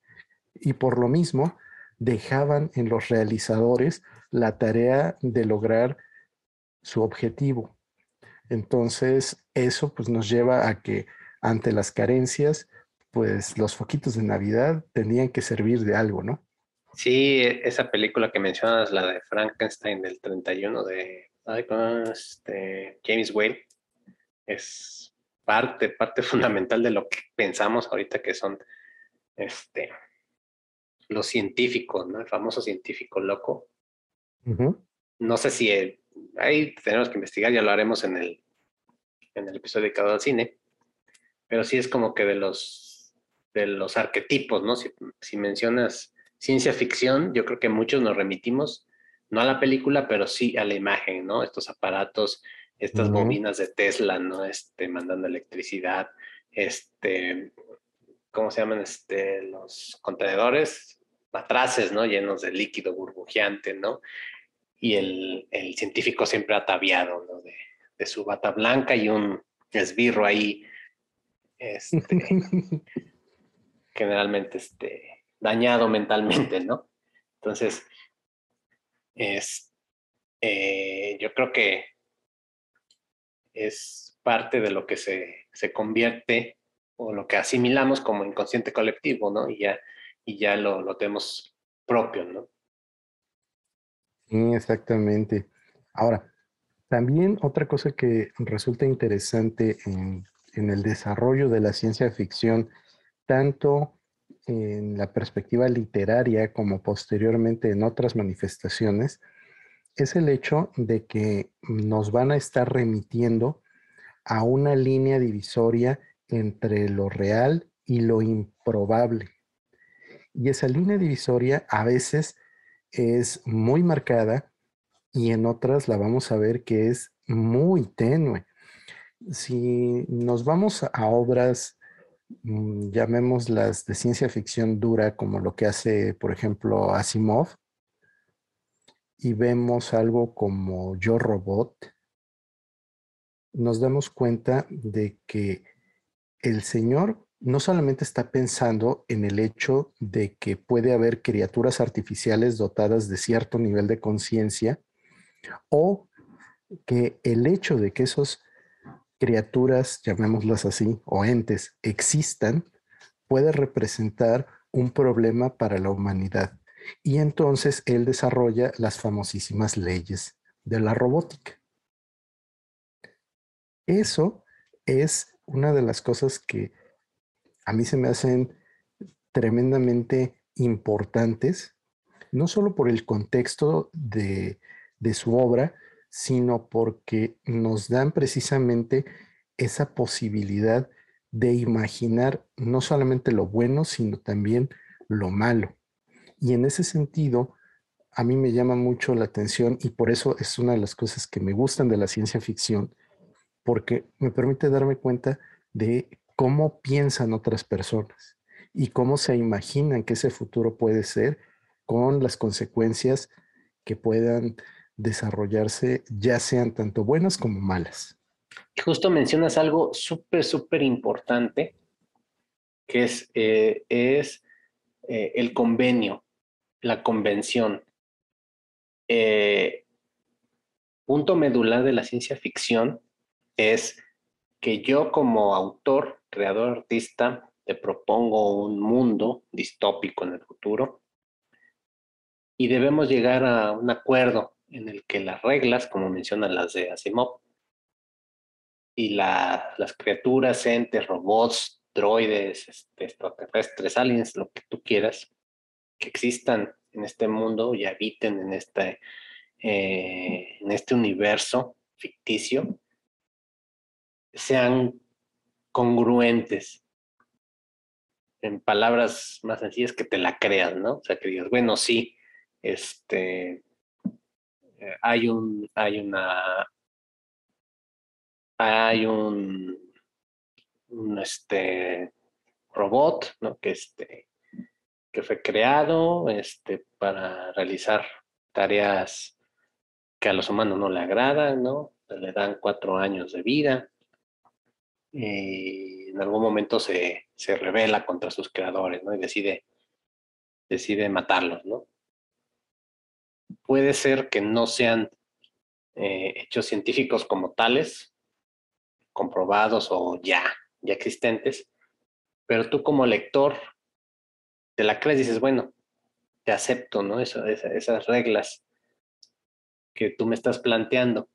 Speaker 2: Y por lo mismo, dejaban en los realizadores la tarea de lograr su objetivo. Entonces, eso pues nos lleva a que ante las carencias, pues los foquitos de Navidad tenían que servir de algo, ¿no?
Speaker 1: Sí, esa película que mencionas, la de Frankenstein del 31 de este, James Whale, es parte, parte fundamental de lo que pensamos ahorita que son este, los científicos, ¿no? El famoso científico loco. No sé si ahí tenemos que investigar, ya lo haremos en el, en el episodio dedicado al cine, pero sí es como que de los de los arquetipos, ¿no? Si, mencionas ciencia ficción, yo creo que muchos nos remitimos, no a la película, pero sí a la imagen, ¿no? Estos aparatos, estas bobinas de Tesla, ¿no? Este, mandando electricidad, este, ¿cómo se llaman? Este, los contenedores, matraces, ¿no? Llenos de líquido burbujeante, ¿no? Y el, científico siempre ataviado, ¿no? De, de, su bata blanca y un esbirro ahí, este, generalmente este, dañado mentalmente, ¿no? Entonces, es, eh, yo creo que es parte de lo que se, convierte o lo que asimilamos como inconsciente colectivo, ¿no? Y ya, y ya lo, lo tenemos propio, ¿no?
Speaker 2: Sí, exactamente. Ahora, también otra cosa que resulta interesante en, en el desarrollo de la ciencia ficción tanto en la perspectiva literaria como posteriormente en otras manifestaciones, es el hecho de que nos van a estar remitiendo a una línea divisoria entre lo real y lo improbable. Y esa línea divisoria a veces es muy marcada y en otras la vamos a ver que es muy tenue. Si nos vamos a obras, mm, llamémoslas de ciencia ficción dura, como lo que hace, por ejemplo, Asimov, y vemos algo como Yo Robot, nos damos cuenta de que el Señor no solamente está pensando en el hecho de que puede haber criaturas artificiales dotadas de cierto nivel de conciencia o que el hecho de que esas criaturas, llamémoslas así, o entes, existan, puede representar un problema para la humanidad. Y entonces él desarrolla las famosísimas leyes de la robótica. Eso es una de las cosas que a mí se me hacen tremendamente importantes, no solo por el contexto de, de su obra, sino porque nos dan precisamente esa posibilidad de imaginar no solamente lo bueno, sino también lo malo. Y en ese sentido, a mí me llama mucho la atención y por eso es una de las cosas que me gustan de la ciencia ficción, porque me permite darme cuenta de cómo piensan otras personas y cómo se imaginan que ese futuro puede ser con las consecuencias que puedan desarrollarse, ya sean tanto buenas como malas.
Speaker 1: Justo mencionas algo súper, súper importante, que es, eh, es eh, el convenio la convención. Eh, punto medular de la ciencia ficción es que yo como autor, creador, artista, te propongo un mundo distópico en el futuro y debemos llegar a un acuerdo en el que las reglas, como mencionan las de Asimov, y las criaturas, entes, robots, droides, este, extraterrestres, aliens, lo que tú quieras, que existan en este mundo y habiten en este, eh, en este universo ficticio, sean congruentes. En palabras más sencillas, que te la creas, ¿no? O sea, que digas, bueno, sí, este, eh, hay un, hay una, hay un, este, robot, ¿no? Que este, que fue creado este, para realizar tareas que a los humanos no le agradan, ¿no? Le dan cuatro años de vida y en algún momento se, se revela contra sus creadores, ¿no? Y decide, decide matarlos, ¿no? Puede ser que no sean eh, hechos científicos como tales, comprobados o ya, ya existentes, pero tú como lector te la crees, dices, bueno, te acepto, ¿no? esas reglas que tú me estás planteando.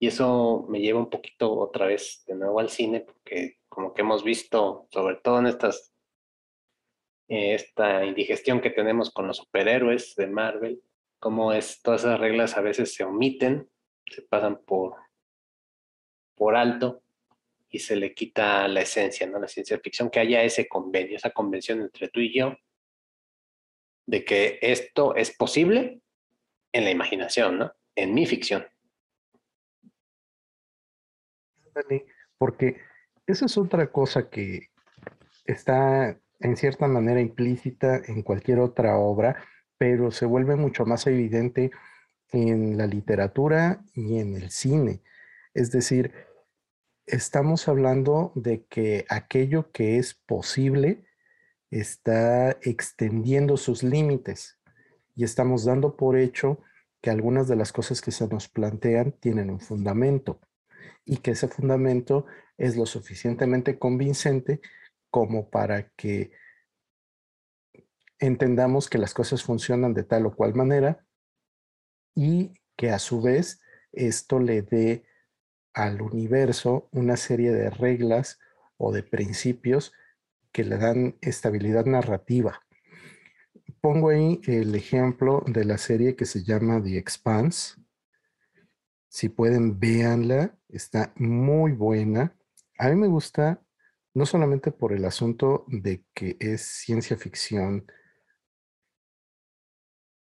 Speaker 1: Y eso me lleva un poquito otra vez de nuevo al cine, porque como que hemos visto, sobre todo en estas, eh, esta indigestión que tenemos con los superhéroes de Marvel, como es, todas esas reglas a veces se omiten, se pasan por, por alto y se le quita la esencia, ¿no? La ciencia ficción, que haya ese convenio, esa convención entre tú y yo, de que esto es posible en la imaginación, ¿no? En mi ficción.
Speaker 2: Porque esa es otra cosa que está en cierta manera implícita en cualquier otra obra, pero se vuelve mucho más evidente en la literatura y en el cine. Es decir, estamos hablando de que aquello que es posible está extendiendo sus límites y estamos dando por hecho que algunas de las cosas que se nos plantean tienen un fundamento y que ese fundamento es lo suficientemente convincente como para que entendamos que las cosas funcionan de tal o cual manera y que a su vez esto le dé al universo una serie de reglas o de principios que le dan estabilidad narrativa. Pongo ahí el ejemplo de la serie que se llama The Expanse. Si pueden, véanla, está muy buena. A mí me gusta no solamente por el asunto de que es ciencia ficción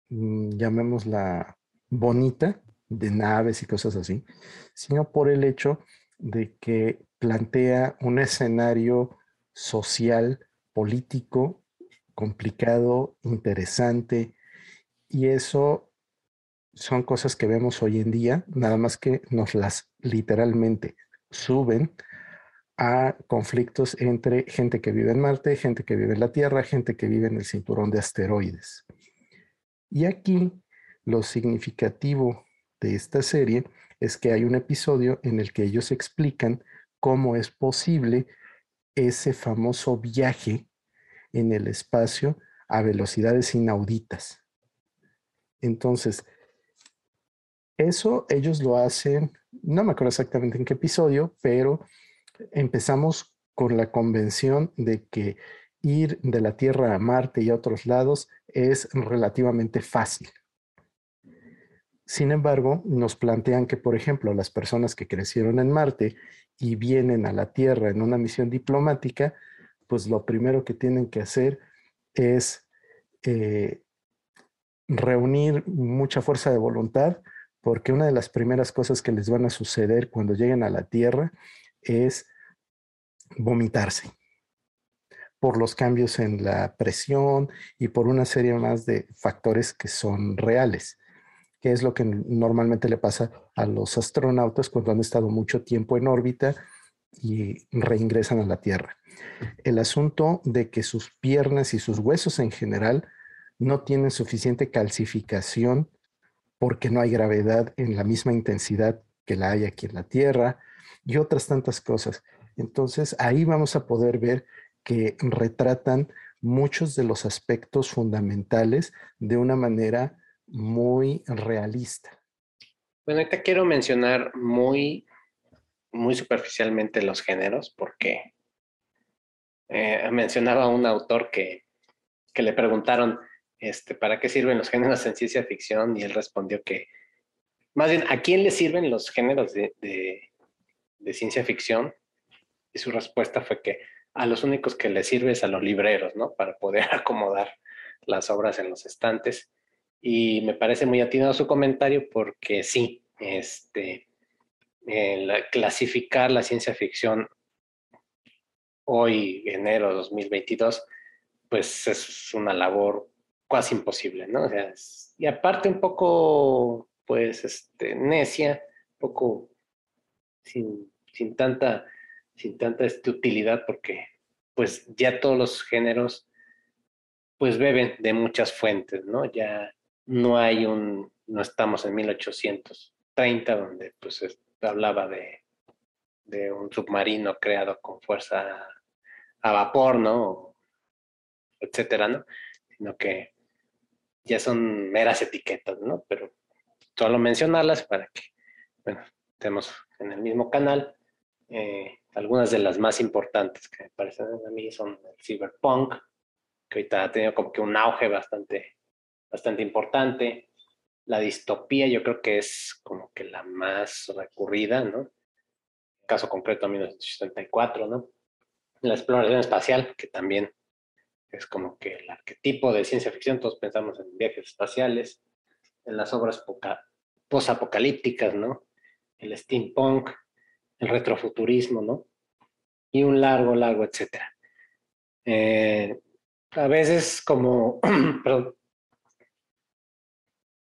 Speaker 2: llamémosla bonita, de naves y cosas así, sino por el hecho de que plantea un escenario social, político, complicado, interesante, y eso son cosas que vemos hoy en día, nada más que nos las literalmente suben a conflictos entre gente que vive en Marte, gente que vive en la Tierra, gente que vive en el cinturón de asteroides. Y aquí lo significativo de esta serie es que hay un episodio en el que ellos explican cómo es posible ese famoso viaje en el espacio a velocidades inauditas. Entonces, eso ellos lo hacen, no me acuerdo exactamente en qué episodio, pero empezamos con la convención de que ir de la Tierra a Marte y a otros lados es relativamente fácil. Sin embargo, nos plantean que, por ejemplo, las personas que crecieron en Marte y vienen a la Tierra en una misión diplomática, pues lo primero que tienen que hacer es eh, reunir mucha fuerza de voluntad, porque una de las primeras cosas que les van a suceder cuando lleguen a la Tierra es vomitarse por los cambios en la presión y por una serie más de factores que son reales, que es lo que normalmente le pasa a los astronautas cuando han estado mucho tiempo en órbita y reingresan a la Tierra. El asunto de que sus piernas y sus huesos en general no tienen suficiente calcificación porque no hay gravedad en la misma intensidad que la hay aquí en la Tierra y otras tantas cosas. Entonces ahí vamos a poder ver que retratan muchos de los aspectos fundamentales de una manera muy realista.
Speaker 1: Bueno, ahorita quiero mencionar muy, muy superficialmente los géneros, porque eh, mencionaba un autor que, que, le preguntaron este, para qué sirven los géneros en ciencia ficción y él respondió que, más bien, ¿a quién le sirven los géneros de, de ciencia ficción? Y su respuesta fue que a los únicos que les sirve es a los libreros, ¿no? Para poder acomodar las obras en los estantes. Y me parece muy atinado su comentario porque sí, este, clasificar la ciencia ficción hoy, enero de 2022, pues es una labor casi imposible, ¿no? O sea, y aparte un poco, pues, este, necia, un poco sin sin tanta, sin tanta este, utilidad porque pues ya todos los géneros pues beben de muchas fuentes, ¿no? Ya no hay un, no estamos en 1830 donde pues hablaba de, de un submarino creado con fuerza a vapor, ¿no? Etcétera, ¿no? Sino que ya son meras etiquetas, ¿no? Pero solo mencionarlas para que, bueno, estemos en el mismo canal eh, algunas de las más importantes que me parecen a mí son el cyberpunk, que ahorita ha tenido como que un auge bastante, bastante importante. La distopía yo creo que es como que la más recurrida, ¿no? Caso concreto, 1984, ¿no? La exploración espacial, que también es como que el arquetipo de ciencia ficción, todos pensamos en viajes espaciales, en las obras posapocalípticas, ¿no? El steampunk, el retrofuturismo, ¿no? Y un largo, largo, etcétera. Eh, a veces como,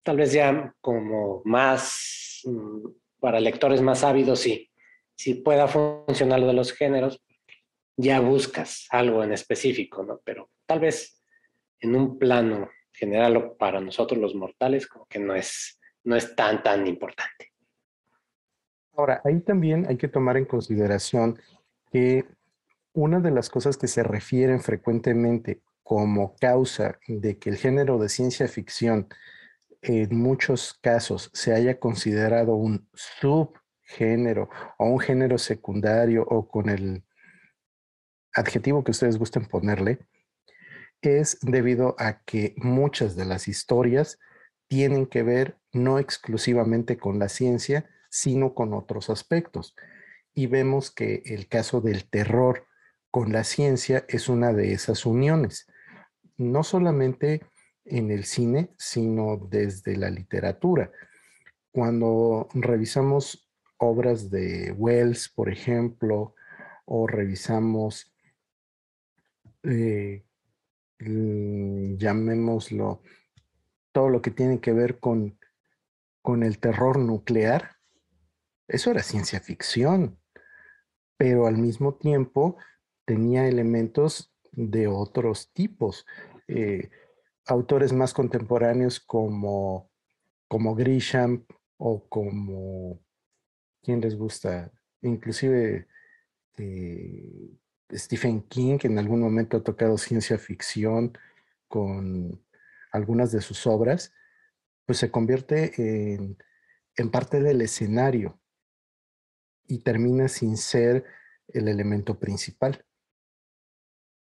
Speaker 1: tal vez ya como más, mm, para lectores más ávidos, sí, si pueda funcionar lo de los géneros, ya buscas algo en específico, ¿no? Pero tal vez en un plano general para nosotros los mortales, como que no es, no es tan, tan importante.
Speaker 2: Ahora, ahí también hay que tomar en consideración que una de las cosas que se refieren frecuentemente como causa de que el género de ciencia ficción en muchos casos se haya considerado un subgénero o un género secundario o con el adjetivo que ustedes gusten ponerle, es debido a que muchas de las historias tienen que ver no exclusivamente con la ciencia, sino con otros aspectos. Y vemos que el caso del terror con la ciencia es una de esas uniones. No solamente en el cine, sino desde la literatura. Cuando revisamos obras de Wells, por ejemplo, o revisamos, eh, llamémoslo, todo lo que tiene que ver con, con el terror nuclear, eso era ciencia ficción, pero al mismo tiempo tenía elementos de otros tipos. Eh, autores más contemporáneos como, como Grisham o como, ¿quién les gusta? Inclusive eh, Stephen King, que en algún momento ha tocado ciencia ficción con algunas de sus obras, pues se convierte en, en parte del escenario y termina sin ser el elemento principal.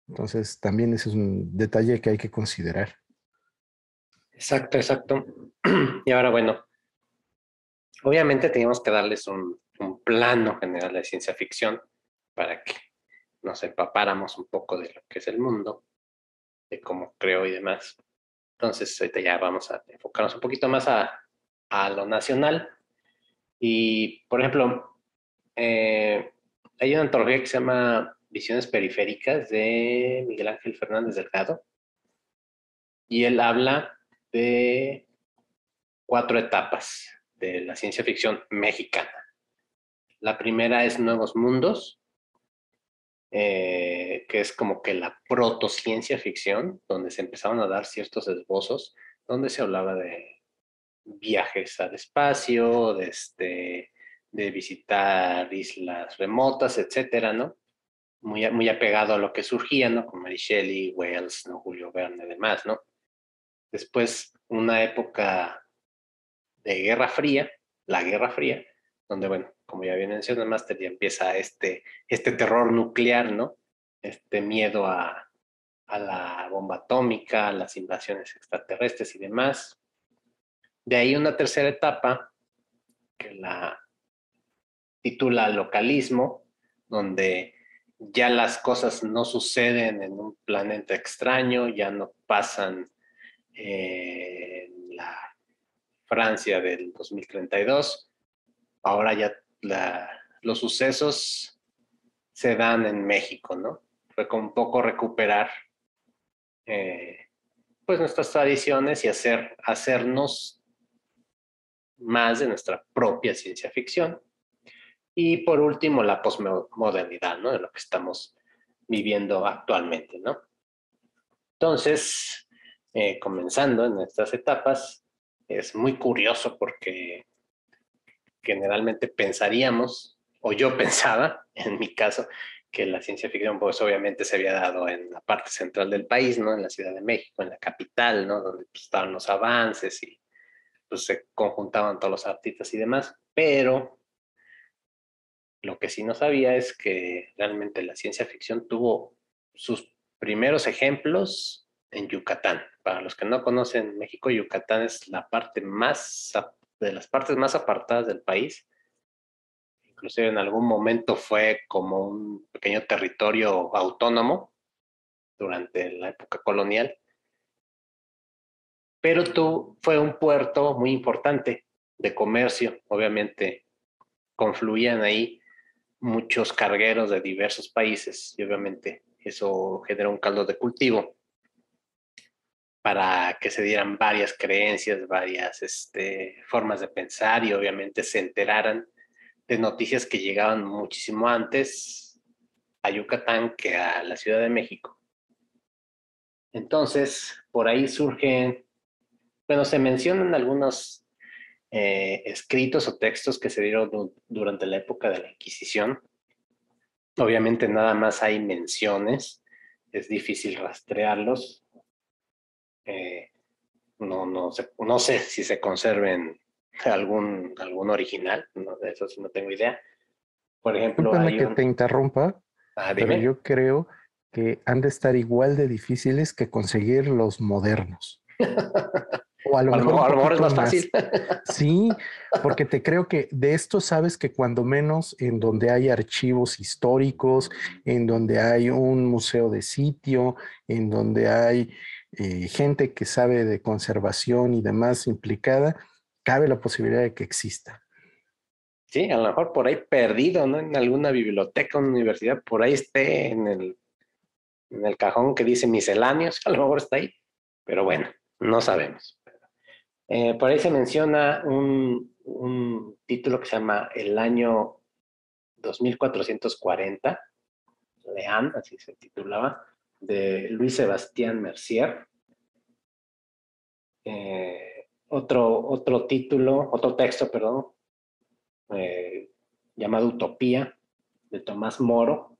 Speaker 2: Entonces, también ese es un detalle que hay que considerar.
Speaker 1: Exacto, exacto. Y ahora, bueno, obviamente teníamos que darles un, plano general de ciencia ficción para que nos empapáramos un poco de lo que es el mundo, de cómo creo y demás. Entonces, ahorita ya vamos a enfocarnos un poquito más a, lo nacional. Y, por ejemplo, eh, hay una antología que se llama Visiones Periféricas de Miguel Ángel Fernández Delgado. Y él habla de cuatro etapas de la ciencia ficción mexicana. La primera es Nuevos Mundos, eh, que es como que la protociencia ficción, donde se empezaron a dar ciertos esbozos, donde se hablaba de viajes al espacio, de, este, de visitar islas remotas, etcétera, ¿no? Muy, muy apegado a lo que surgía, ¿no? Con Mary Shelley, Wells, ¿no? Julio Verne demás, ¿no? Después, una época de Guerra Fría, la Guerra Fría, donde, bueno, como ya bien mencioné, Master, ya empieza este, este terror nuclear, ¿no? Este miedo a, a la bomba atómica, a las invasiones extraterrestres y demás. De ahí una tercera etapa que la titula localismo, donde ya las cosas no suceden en un planeta extraño, ya no pasan en la Francia del 2032. Ahora ya los sucesos se dan en México, ¿no? Fue con un poco recuperar eh, pues nuestras tradiciones y hacer, hacernos más de nuestra propia ciencia ficción. Y por último, la posmodernidad, ¿no? De lo que estamos viviendo actualmente, ¿no? Entonces, eh, comenzando en estas etapas, es muy curioso porque generalmente pensaríamos, o yo pensaba, en mi caso, que la ciencia ficción pues obviamente se había dado en la parte central del país, ¿no? En la Ciudad de México, en la capital, ¿no? Donde pues, estaban los avances y pues se conjuntaban todos los artistas y demás, pero lo que sí no sabía es que realmente la ciencia ficción tuvo sus primeros ejemplos en Yucatán. Para los que no conocen México, Yucatán es la parte más, de las partes más apartadas del país. Inclusive en algún momento fue como un pequeño territorio autónomo durante la época colonial. Pero fue un puerto muy importante de comercio, obviamente confluían ahí muchos cargueros de diversos países y obviamente eso generó un caldo de cultivo para que se dieran varias creencias, varias este, formas de pensar y obviamente se enteraran de noticias que llegaban muchísimo antes a Yucatán que a la Ciudad de México. Entonces, por ahí surgen, bueno, se mencionan algunos eh, escritos o textos que se dieron durante la época de la Inquisición. Obviamente nada más hay menciones, es difícil rastrearlos, eh, no, no, sé, no sé si se conserven algún, algún original, de eso sí no tengo idea.
Speaker 2: Por ejemplo, hay que te interrumpa, ah, pero yo creo que han de estar igual de difíciles que conseguir los modernos.
Speaker 1: O a lo, mejor, es más fácil.
Speaker 2: Sí, porque te creo que de esto sabes que cuando menos en donde hay archivos históricos, en donde hay un museo de sitio, en donde hay eh, gente que sabe de conservación y demás implicada, cabe la posibilidad de que exista.
Speaker 1: Sí, a lo mejor por ahí perdido, ¿no? En alguna biblioteca, una universidad, por ahí esté en el, en el cajón que dice misceláneos, a lo mejor está ahí, pero bueno, no sabemos. Eh, por ahí se menciona un, título que se llama El año 2440, Leán, así se titulaba, de Luis Sebastián Mercier. Eh, otro, otro título, otro texto, perdón, eh, llamado Utopía, de Tomás Moro.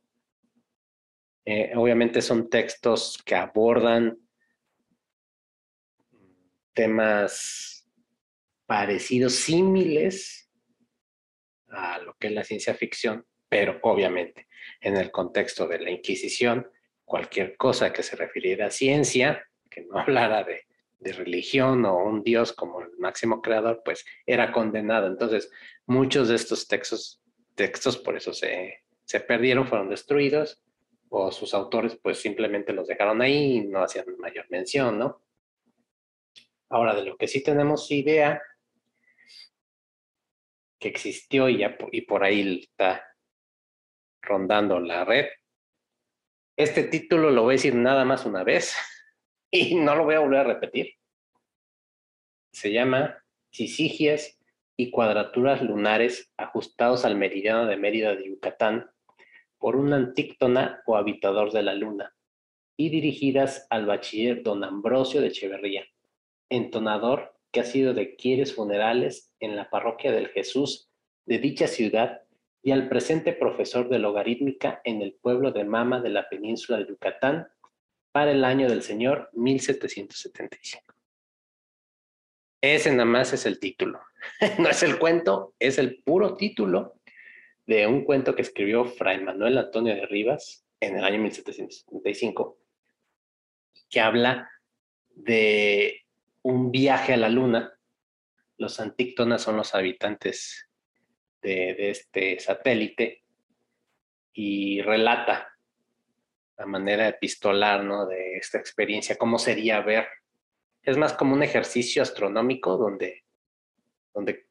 Speaker 1: Obviamente son textos que abordan temas parecidos, símiles a lo que es la ciencia ficción, pero obviamente en el contexto de la Inquisición, cualquier cosa que se refiriera a ciencia, que no hablara de, religión o un dios como el máximo creador, pues era condenado. Entonces, muchos de estos textos, textos por eso se, se perdieron, fueron destruidos, o sus autores pues simplemente los dejaron ahí y no hacían mayor mención, ¿no? Ahora, de lo que sí tenemos idea que existió y, ya, y por ahí está rondando la red. Este título lo voy a decir nada más una vez y no lo voy a volver a repetir. Se llama Sisigias y cuadraturas lunares ajustados al meridiano de Mérida de Yucatán por un antíctona o habitador de la luna y dirigidas al bachiller don Ambrosio de Echeverría, entonador que ha sido de quieres funerales en la parroquia del Jesús de dicha ciudad y al presente profesor de logarítmica en el pueblo de Mama de la península de Yucatán para el año del Señor 1775. Ese nada más es el título. no es el cuento, es el puro título de un cuento que escribió Fray Manuel Antonio de Rivas en el año 1775, que habla de un viaje a la luna. Los antíctonas son los habitantes de, este satélite y relata la manera epistolar ¿no? de esta experiencia, cómo sería ver. Es más como un ejercicio astronómico donde, donde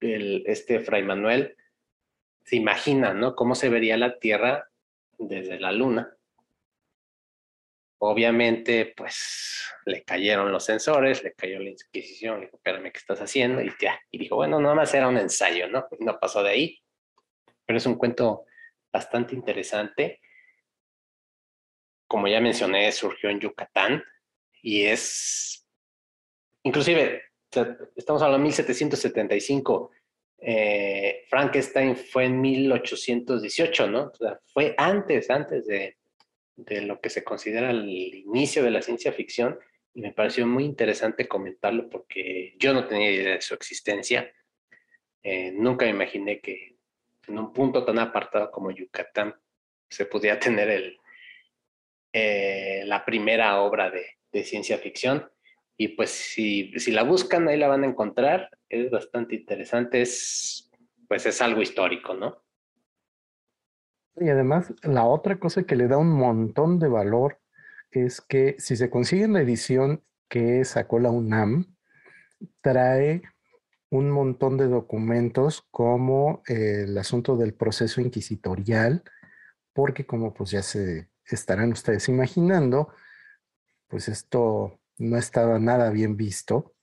Speaker 1: este Fray Manuel se imagina ¿no? cómo se vería la Tierra desde la Luna Obviamente, pues le cayeron los sensores, le cayó la Inquisición, le dijo, espérame, ¿qué estás haciendo? Y ya, y dijo, bueno, nada más era un ensayo, ¿no? no pasó de ahí. Pero es un cuento bastante interesante. Como ya mencioné, surgió en Yucatán y es, inclusive, estamos hablando de 1775, eh, Frankenstein fue en 1818, ¿no? O sea, fue antes, antes de, de lo que se considera el inicio de la ciencia ficción y me pareció muy interesante comentarlo porque yo no tenía idea de su existencia. Eh, nunca me imaginé que en un punto tan apartado como Yucatán se pudiera tener el, eh, la primera obra de, de, ciencia ficción. Y pues si, si, la buscan, ahí la van a encontrar. Es bastante interesante. Es, pues es algo histórico, ¿no?
Speaker 2: Y además, la otra cosa que le da un montón de valor es que si se consigue la edición que sacó la UNAM, trae un montón de documentos como el asunto del proceso inquisitorial, porque como pues ya se estarán ustedes imaginando, pues esto no estaba nada bien visto.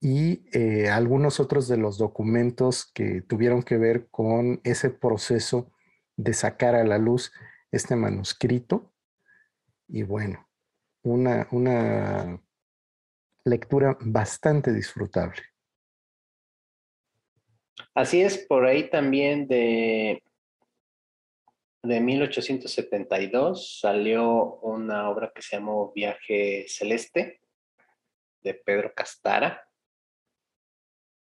Speaker 2: Y eh, algunos otros de los documentos que tuvieron que ver con ese proceso de sacar a la luz este manuscrito. Y bueno, una, una lectura bastante disfrutable.
Speaker 1: Así es, por ahí también de, de 1872 salió una obra que se llamó Viaje Celeste de Pedro Castara.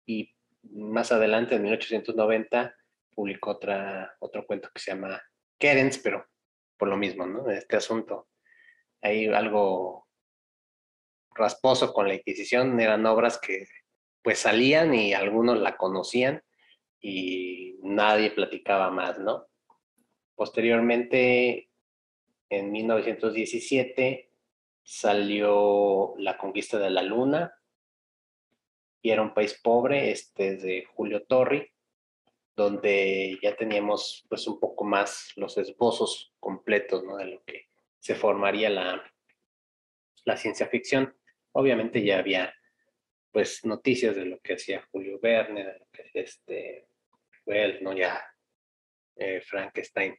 Speaker 1: Y más adelante, en 1890, publicó otra, otro cuento que se llama Kerens, pero por lo mismo, ¿no? Este asunto. Hay algo rasposo con la Inquisición, eran obras que pues salían y algunos la conocían y nadie platicaba más, ¿no? Posteriormente, en 1917, salió La conquista de la luna y era un país pobre, este de Julio Torri, donde ya teníamos pues un poco más los esbozos completos de lo que se formaría la, ciencia ficción. Obviamente ya había pues noticias de lo que hacía Julio Verne, de lo que este ¿no? Ya eh, Frankenstein,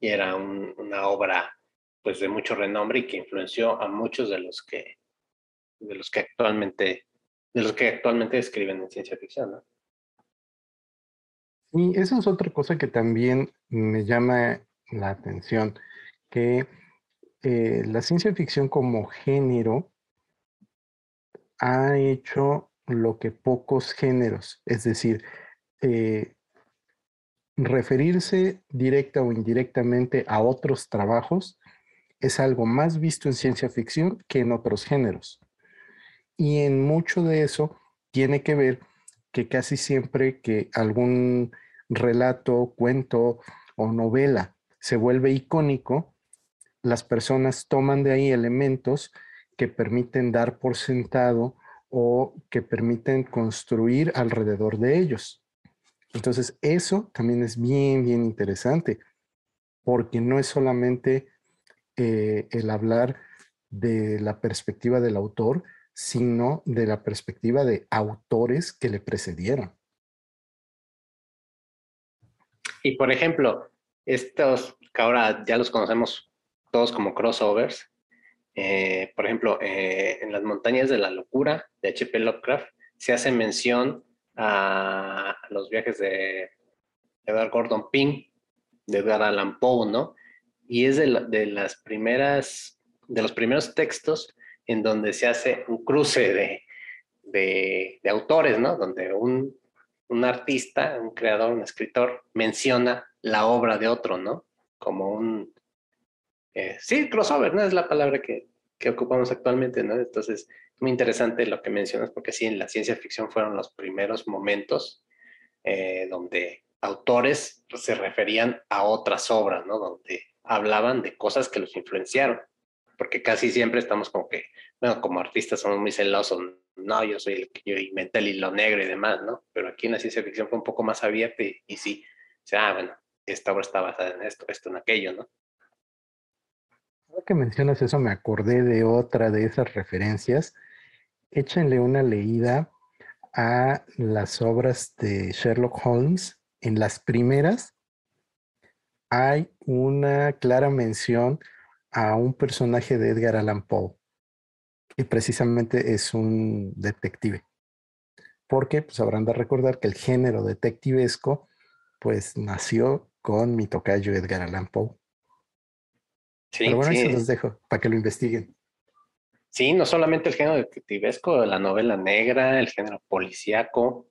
Speaker 1: y era una obra pues de mucho renombre y que influenció a muchos de los que de los que actualmente de los que actualmente escriben en ciencia ficción.
Speaker 2: Y eso es otra cosa que también me llama la atención, que eh, la ciencia ficción como género ha hecho lo que pocos géneros, es decir, eh, referirse directa o indirectamente a otros trabajos es algo más visto en ciencia ficción que en otros géneros. Y en mucho de eso tiene que ver que casi siempre que algún relato, cuento o novela se vuelve icónico, las personas toman de ahí elementos que permiten dar por sentado o que permiten construir alrededor de ellos. Entonces, eso también es bien, bien interesante, porque no es solamente eh, el hablar de la perspectiva del autor, sino de la perspectiva de autores que le precedieron.
Speaker 1: Y por ejemplo, estos que ahora ya los conocemos todos como crossovers, eh, por ejemplo, eh, en las montañas de la locura de H.P. Lovecraft se hace mención a los viajes de Edward Gordon Pym, de Edgar Allan Poe, ¿no? y es de, las primeras, de los primeros textos en donde se hace un cruce de, de, autores, ¿no? Donde un, un, artista, un creador, un escritor menciona la obra de otro, ¿no? Como un... Eh, sí, crossover, ¿no? Es la palabra que, que ocupamos actualmente, ¿no? Entonces, muy interesante lo que mencionas, porque sí, en la ciencia ficción fueron los primeros momentos eh, donde autores se referían a otras obras, ¿no? Donde hablaban de cosas que los influenciaron, porque casi siempre estamos como que, bueno, como artistas somos muy celosos, no, yo soy el que yo inventé el hilo negro y demás, ¿no? Pero aquí en la ciencia ficción fue un poco más abierta y, sí, o sea, ah, bueno, esta obra está basada en esto, esto, en aquello, ¿no?
Speaker 2: Ahora que mencionas eso, me acordé de otra de esas referencias. Échenle una leída a las obras de Sherlock Holmes. En las primeras, hay una clara mención a un personaje de Edgar Allan Poe, y precisamente es un detective. Porque pues habrán de recordar que el género detectivesco pues nació con mi tocayo Edgar Allan Poe. Sí, Pero bueno, sí. se los dejo para que lo investiguen.
Speaker 1: Sí, no solamente el género detectivesco, la novela negra, el género policíaco,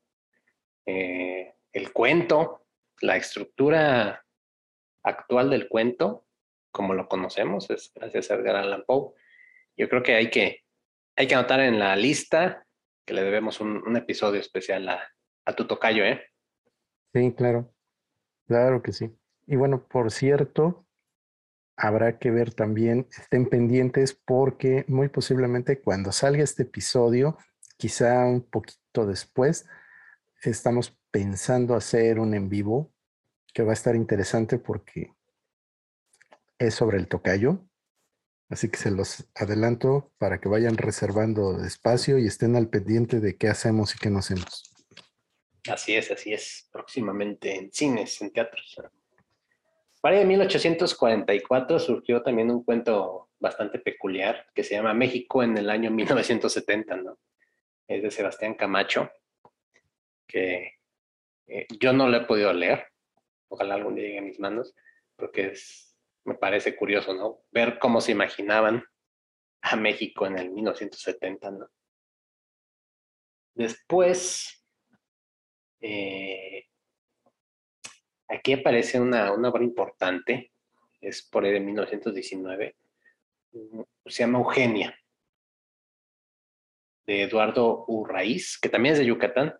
Speaker 1: eh, el cuento, la estructura actual del cuento, como lo conocemos, es gracias a Edgar Allan Poe. Yo creo que hay que, hay que anotar en la lista que le debemos un, episodio especial a, a tu tocayo, ¿eh?
Speaker 2: Sí, claro. Claro que sí. Y bueno, por cierto, habrá que ver también, estén pendientes porque muy posiblemente cuando salga este episodio, quizá un poquito después, estamos pensando hacer un en vivo que va a estar interesante porque es sobre el tocayo. Así que se los adelanto para que vayan reservando espacio y estén al pendiente de qué hacemos y qué no hacemos.
Speaker 1: Así es, así es. Próximamente en cines, en teatros. Para de 1844 surgió también un cuento bastante peculiar que se llama México en el año 1970, ¿no? Es de Sebastián Camacho, que eh, yo no lo he podido leer, ojalá algún día llegue a mis manos, porque es, me parece curioso, ¿no? Ver cómo se imaginaban a México en el 1970, ¿no? Después, eh, aquí aparece una, una obra importante, es por ahí de 1919, se llama Eugenia, de Eduardo Urraíz, que también es de Yucatán.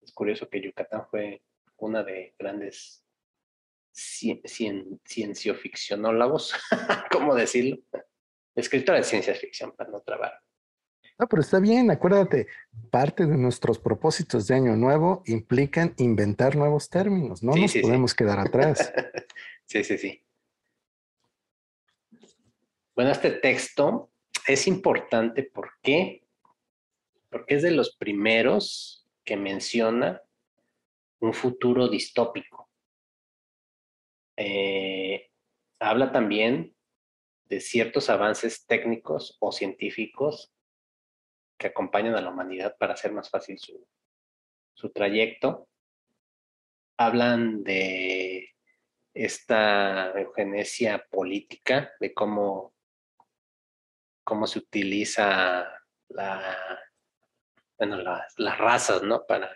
Speaker 1: Es curioso que Yucatán fue una de grandes cien, ciencioficcionólogos, ¿cómo decirlo? escritora de ciencia ficción para no trabar.
Speaker 2: No, pero está bien, acuérdate, parte de nuestros propósitos de año nuevo implican inventar nuevos términos, no nos podemos quedar atrás.
Speaker 1: sí, sí, sí. Bueno, este texto es importante, ¿por qué? Porque es de los primeros que menciona un futuro distópico. Eh, habla también de ciertos avances técnicos o científicos que acompañan a la humanidad para hacer más fácil su, su trayecto. Hablan de esta eugenesia política, de cómo, cómo se utiliza la, bueno, las, razas, ¿no? Para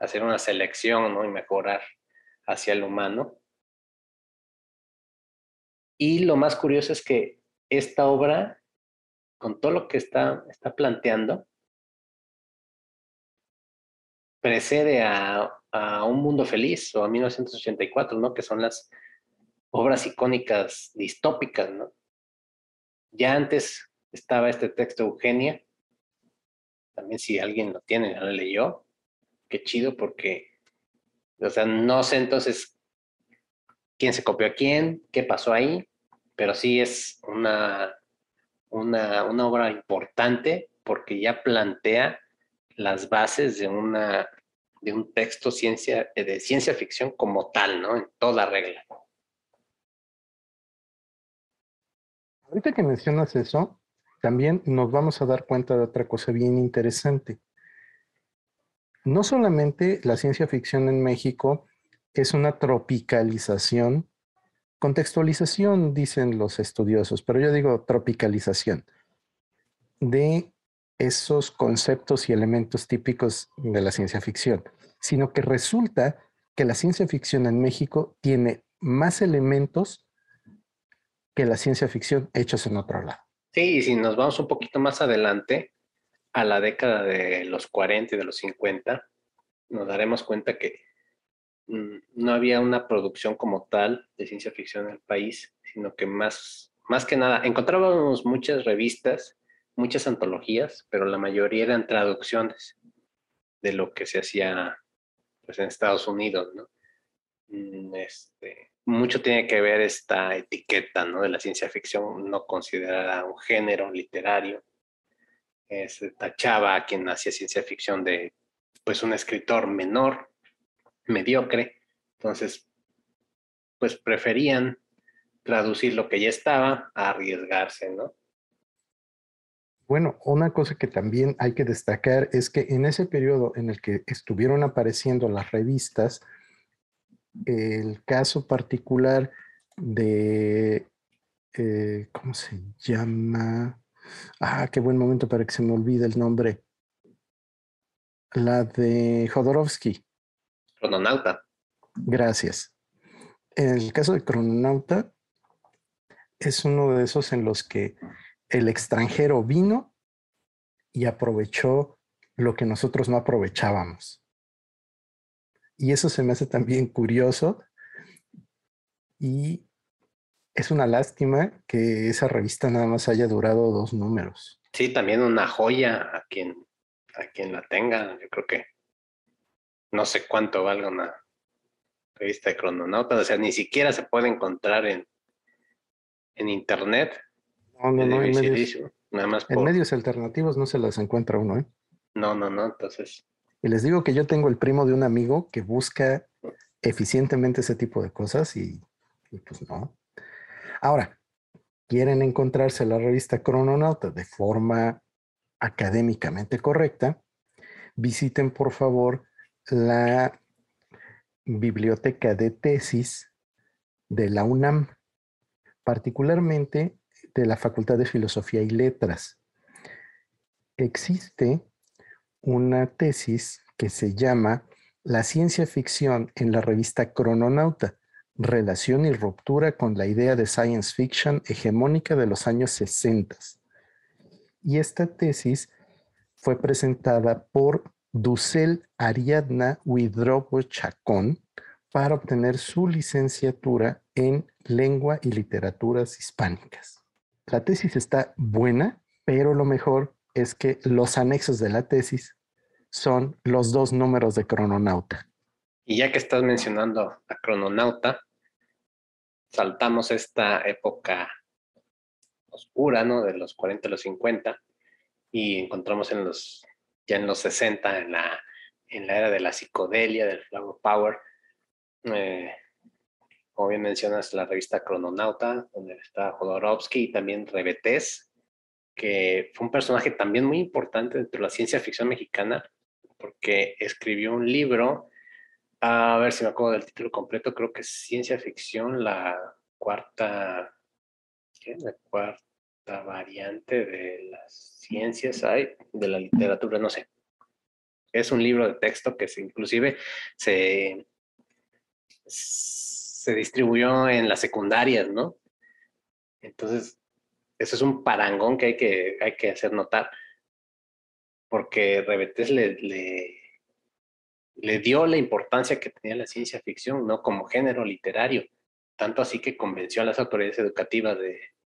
Speaker 1: hacer una selección, ¿no? Y mejorar hacia el humano. Y lo más curioso es que esta obra, con todo lo que está, está planteando, precede a, a, Un Mundo Feliz o a 1984, ¿no? Que son las obras icónicas distópicas, ¿no? Ya antes estaba este texto Eugenia, también si alguien lo tiene, ya lo leyó, qué chido porque, o sea, no sé entonces quién se copió a quién, qué pasó ahí, pero sí es una, una, una obra importante porque ya plantea las bases de una de un texto ciencia, de ciencia ficción como tal, ¿no? En toda regla.
Speaker 2: Ahorita que mencionas eso, también nos vamos a dar cuenta de otra cosa bien interesante. No solamente la ciencia ficción en México es una tropicalización Contextualización, dicen los estudiosos, pero yo digo tropicalización de esos conceptos y elementos típicos de la ciencia ficción, sino que resulta que la ciencia ficción en México tiene más elementos que la ciencia ficción hechos en otro lado.
Speaker 1: Sí, y si nos vamos un poquito más adelante, a la década de los 40 y de los 50, nos daremos cuenta que no había una producción como tal de ciencia ficción en el país, sino que más, más que nada, encontrábamos muchas revistas, muchas antologías, pero la mayoría eran traducciones de lo que se hacía pues, en Estados Unidos, ¿no? Mm, este, mucho tiene que ver esta etiqueta, ¿no? De la ciencia ficción no considerada un género literario. Se tachaba a quien hacía ciencia ficción de, pues, un escritor menor, mediocre. Entonces, pues preferían traducir lo que ya estaba a arriesgarse, ¿no?
Speaker 2: Bueno, una cosa que también hay que destacar es que en ese periodo en el que estuvieron apareciendo las revistas, el caso particular de, eh, ¿cómo se llama? Ah, qué buen momento para que se me olvide el nombre. La de Jodorowsky.
Speaker 1: Crononauta.
Speaker 2: Gracias. En el caso de Crononauta, es uno de esos en los que el extranjero vino y aprovechó lo que nosotros no aprovechábamos. Y eso se me hace también curioso y es una lástima que esa revista nada más haya durado dos números.
Speaker 1: Sí, también una joya a quien, a quien la tenga. Yo creo que no sé cuánto valga una revista de crononautas, o sea, ni siquiera se puede encontrar en, en internet.
Speaker 2: No, no, no, en medios, nada más en medios alternativos no se las encuentra uno, ¿eh?
Speaker 1: No, no, no, entonces.
Speaker 2: Y les digo que yo tengo el primo de un amigo que busca eficientemente ese tipo de cosas y, y pues no. Ahora, quieren encontrarse la revista Crononauta de forma académicamente correcta, visiten por favor la biblioteca de tesis de la UNAM, particularmente de la Facultad de Filosofía y Letras. Existe una tesis que se llama La ciencia ficción en la revista Crononauta, relación y ruptura con la idea de science fiction hegemónica de los años 60. Y esta tesis fue presentada por Dussel Ariadna Huidrobo Chacón para obtener su licenciatura en lengua y literaturas hispánicas. la tesis está buena, pero lo mejor es que los anexos de la tesis son los dos números de crononauta.
Speaker 1: Y ya que estás mencionando a crononauta, saltamos esta época oscura, ¿no? De los 40 a los 50 y encontramos en los, ya en los 60, en la, en la era de la psicodelia, del flower power, eh, como bien mencionas, la revista Crononauta, donde está Jodorowsky y también Rebetés, que fue un personaje también muy importante dentro de la ciencia ficción mexicana, porque escribió un libro, a ver si me acuerdo del título completo, creo que es Ciencia Ficción, la cuarta, ¿qué? La cuarta variante de las ciencias, hay, de la literatura, no sé. Es un libro de texto que se, inclusive se se distribuyó en las secundarias, ¿no? Entonces, eso es un parangón que hay que, hay que hacer notar, porque Rebetes le, le, dio la importancia que tenía la ciencia ficción, ¿no? Como género literario, tanto así que convenció a las autoridades educativas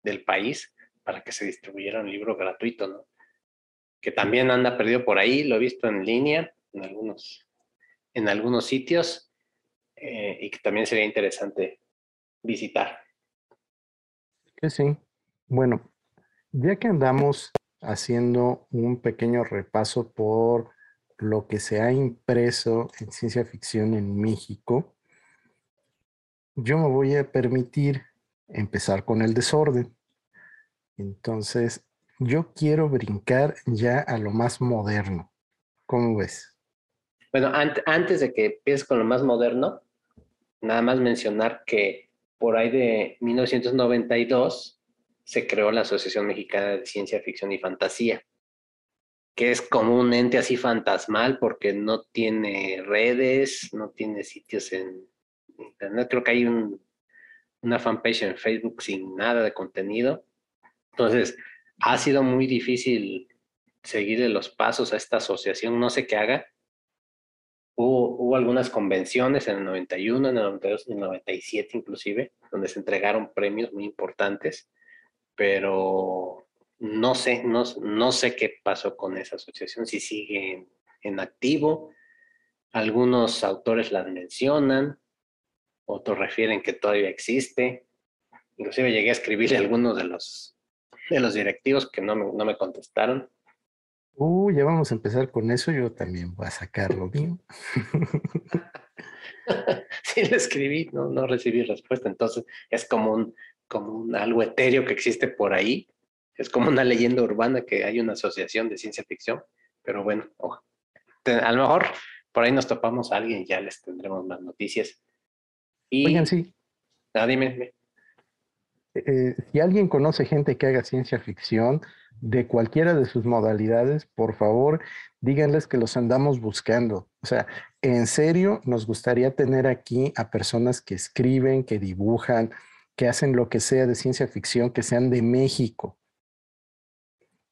Speaker 1: del país para que se distribuyera un libro gratuito, ¿no? Que también anda perdido por ahí, lo he visto en línea, en algunos, en algunos sitios, eh, y que también sería interesante visitar.
Speaker 2: Que sí. Bueno, ya que andamos haciendo un pequeño repaso por lo que se ha impreso en ciencia ficción en México, yo me voy a permitir empezar con el desorden. Entonces, yo quiero brincar ya a lo más moderno. ¿Cómo ves?
Speaker 1: Bueno, antes de que empieces con lo más moderno, nada más mencionar que por ahí de 1992 se creó la Asociación Mexicana de Ciencia Ficción y Fantasía, que es como un ente así fantasmal porque no tiene redes, no tiene sitios en internet. Creo que hay una fanpage en Facebook sin nada de contenido. Entonces, ha sido muy difícil seguirle los pasos a esta asociación, no sé qué haga, Hubo, algunas convenciones en el 91, en el 92, en el 97 inclusive, donde se entregaron premios muy importantes, pero no sé, no, no sé qué pasó con esa asociación, si sigue en, activo. Algunos autores las mencionan, otros refieren que todavía existe. Inclusive llegué a escribirle a algunos de los, de los directivos que no me, no me contestaron.
Speaker 2: Uh, ya vamos a empezar con eso. Yo también voy a sacar lo mío.
Speaker 1: sí, le escribí, no, no recibí respuesta. Entonces, es como un, como un algo etéreo que existe por ahí. Es como una leyenda urbana que hay una asociación de ciencia ficción. Pero bueno, a lo mejor por ahí nos topamos a alguien y ya les tendremos más noticias.
Speaker 2: Y, Oigan, sí.
Speaker 1: Ah, dime.
Speaker 2: Eh, si alguien conoce gente que haga ciencia ficción, de cualquiera de sus modalidades, por favor, díganles que los andamos buscando. O sea, en serio, nos gustaría tener aquí a personas que escriben, que dibujan, que hacen lo que sea de ciencia ficción, que sean de México.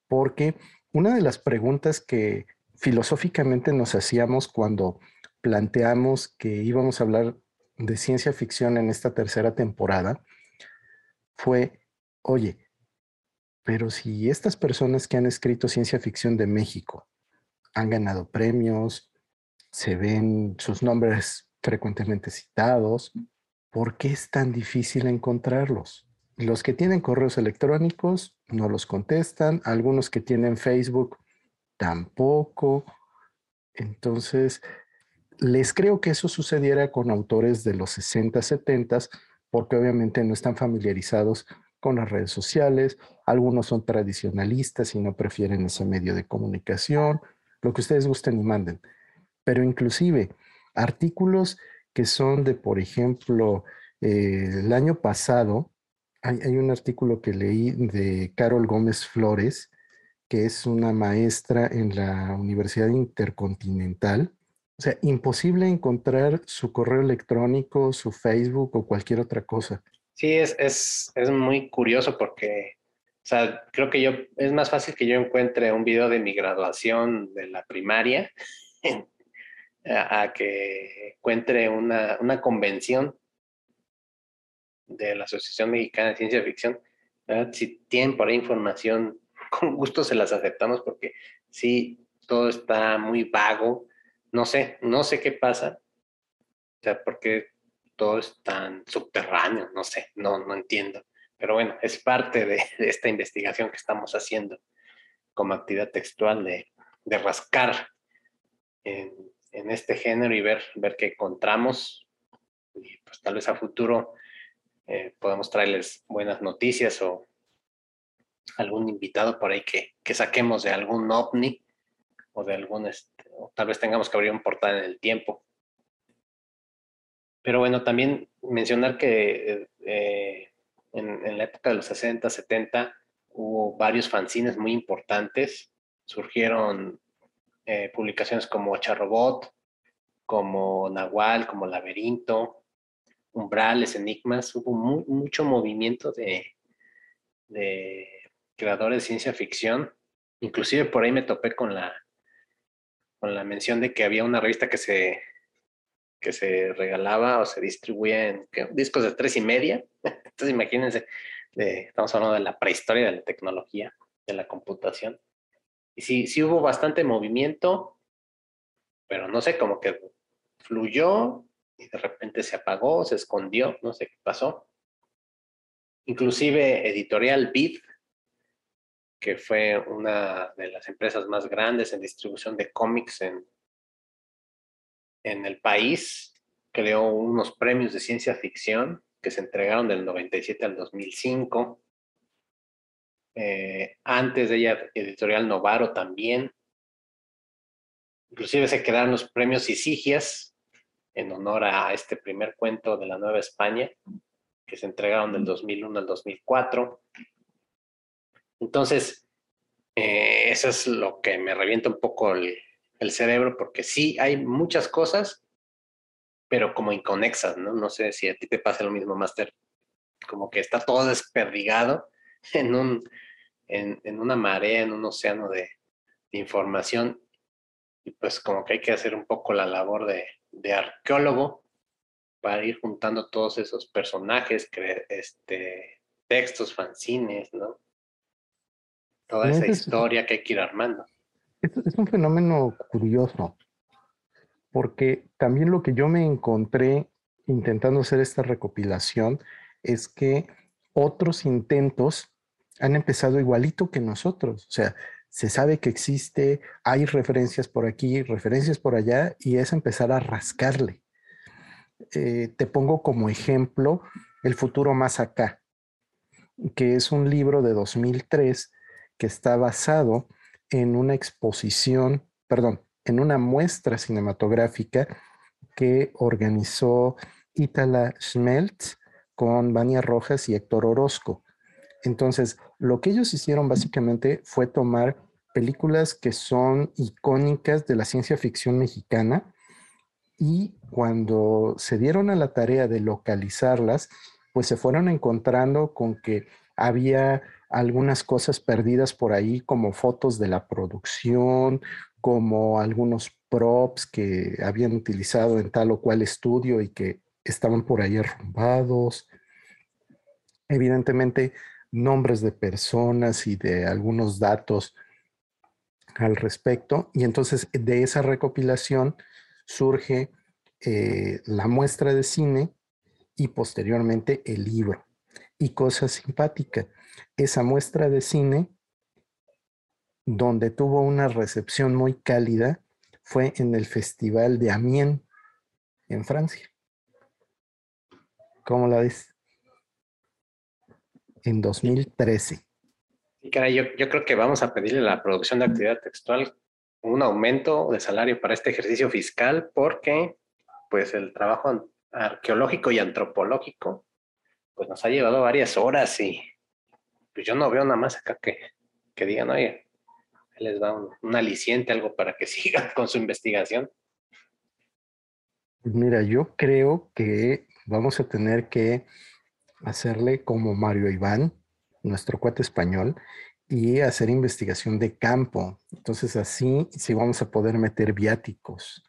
Speaker 2: Porque una de las preguntas que filosóficamente nos hacíamos cuando planteamos que íbamos a hablar de ciencia ficción en esta tercera temporada fue, oye, pero si estas personas que han escrito ciencia ficción de México han ganado premios, se ven sus nombres frecuentemente citados, ¿por qué es tan difícil encontrarlos? Los que tienen correos electrónicos no los contestan, algunos que tienen Facebook tampoco. Entonces, les creo que eso sucediera con autores de los 60, 70, porque obviamente no están familiarizados con las redes sociales, algunos son tradicionalistas y no prefieren ese medio de comunicación, lo que ustedes gusten y manden. Pero inclusive artículos que son de, por ejemplo, eh, el año pasado, hay, hay, un artículo que leí de Carol Gómez Flores, que es una maestra en la Universidad Intercontinental. O sea, imposible encontrar su correo electrónico, su Facebook o cualquier otra cosa.
Speaker 1: Sí, es, es, es muy curioso porque, o sea, creo que yo, es más fácil que yo encuentre un video de mi graduación de la primaria a, que encuentre una, una convención de la Asociación Mexicana de Ciencia Ficción Si tienen por ahí información, con gusto se las aceptamos porque sí, todo está muy vago. No sé, no sé qué pasa. O sea, porque todo es tan subterráneo, no sé, no, no entiendo. Pero bueno, es parte de, esta investigación que estamos haciendo como actividad textual de, rascar en, este género y ver, ver qué encontramos. Y pues tal vez a futuro eh, podemos traerles buenas noticias o algún invitado por ahí que, que saquemos de algún ovni o de algún, este, tal vez tengamos que abrir un portal en el tiempo. Pero bueno, también mencionar que eh, en, la época de los 60, 70, hubo varios fanzines muy importantes. Surgieron eh, publicaciones como Charrobot, como Nahual, como Laberinto, Umbrales, Enigmas. Hubo mucho movimiento de, de creadores de ciencia ficción. Inclusive por ahí me topé con la, con la mención de que había una revista que se, que se regalaba o se distribuía en discos de tres y media entonces imagínense, estamos hablando de la prehistoria de la tecnología, de la computación. Y sí, sí hubo bastante movimiento, pero no sé, como que fluyó y de repente se apagó, se escondió, no sé qué pasó. Inclusive Editorial Bid, que fue una de las empresas más grandes en distribución de cómics en, en el país, creó unos premios de ciencia ficción que se entregaron del 97 al 2005. Eh, antes de ella, Editorial Novaro también. Inclusive se quedaron los premios Isigias en honor a este primer cuento de la Nueva España, que se entregaron del 2001 al 2004. Entonces, eh, eso es lo que me revienta un poco el, cerebro, porque sí hay muchas cosas pero como inconexas, ¿no? No sé si a ti te pasa lo mismo, Master. Como que está todo desperdigado en, un, en, una marea, en un océano de, información. Y pues como que hay que hacer un poco la labor de, arqueólogo para ir juntando todos esos personajes, este, textos, fanzines, ¿no? Toda esa historia que hay que ir armando.
Speaker 2: es un fenómeno curioso porque también lo que yo me encontré intentando hacer esta recopilación es que otros intentos han empezado igualito que nosotros. O sea, se sabe que existe, hay referencias por aquí, referencias por allá, y es empezar a rascarle. Eh, te pongo como ejemplo El futuro más acá, que es un libro de 2003 que está basado en una exposición, perdón, en una muestra cinematográfica que organizó Itala Schmeltz con Vania Rojas y Héctor Orozco. Entonces, lo que ellos hicieron básicamente fue tomar películas que son icónicas de la ciencia ficción mexicana y cuando se dieron a la tarea de localizarlas, pues se fueron encontrando con que había algunas cosas perdidas por ahí, como fotos de la producción, como algunos props que habían utilizado en tal o cual estudio y que estaban por ahí arrumbados. Evidentemente, nombres de personas y de algunos datos al respecto. Y entonces de esa recopilación surge eh, la muestra de cine y posteriormente el libro. Y cosa simpática, esa muestra de cine donde tuvo una recepción muy cálida fue en el Festival de Amiens, en Francia. ¿Cómo la ves? En 2013.
Speaker 1: Y caray, yo, yo creo que vamos a pedirle a la producción de actividad textual un aumento de salario para este ejercicio fiscal porque pues el trabajo arqueológico y antropológico pues nos ha llevado varias horas y pues yo no veo nada más acá que, que digan, oye, les da un, aliciente, algo para que sigan con su investigación.
Speaker 2: Pues mira, yo creo que vamos a tener que hacerle como Mario Iván, nuestro cuate español, y hacer investigación de campo. Entonces así sí vamos a poder meter viáticos.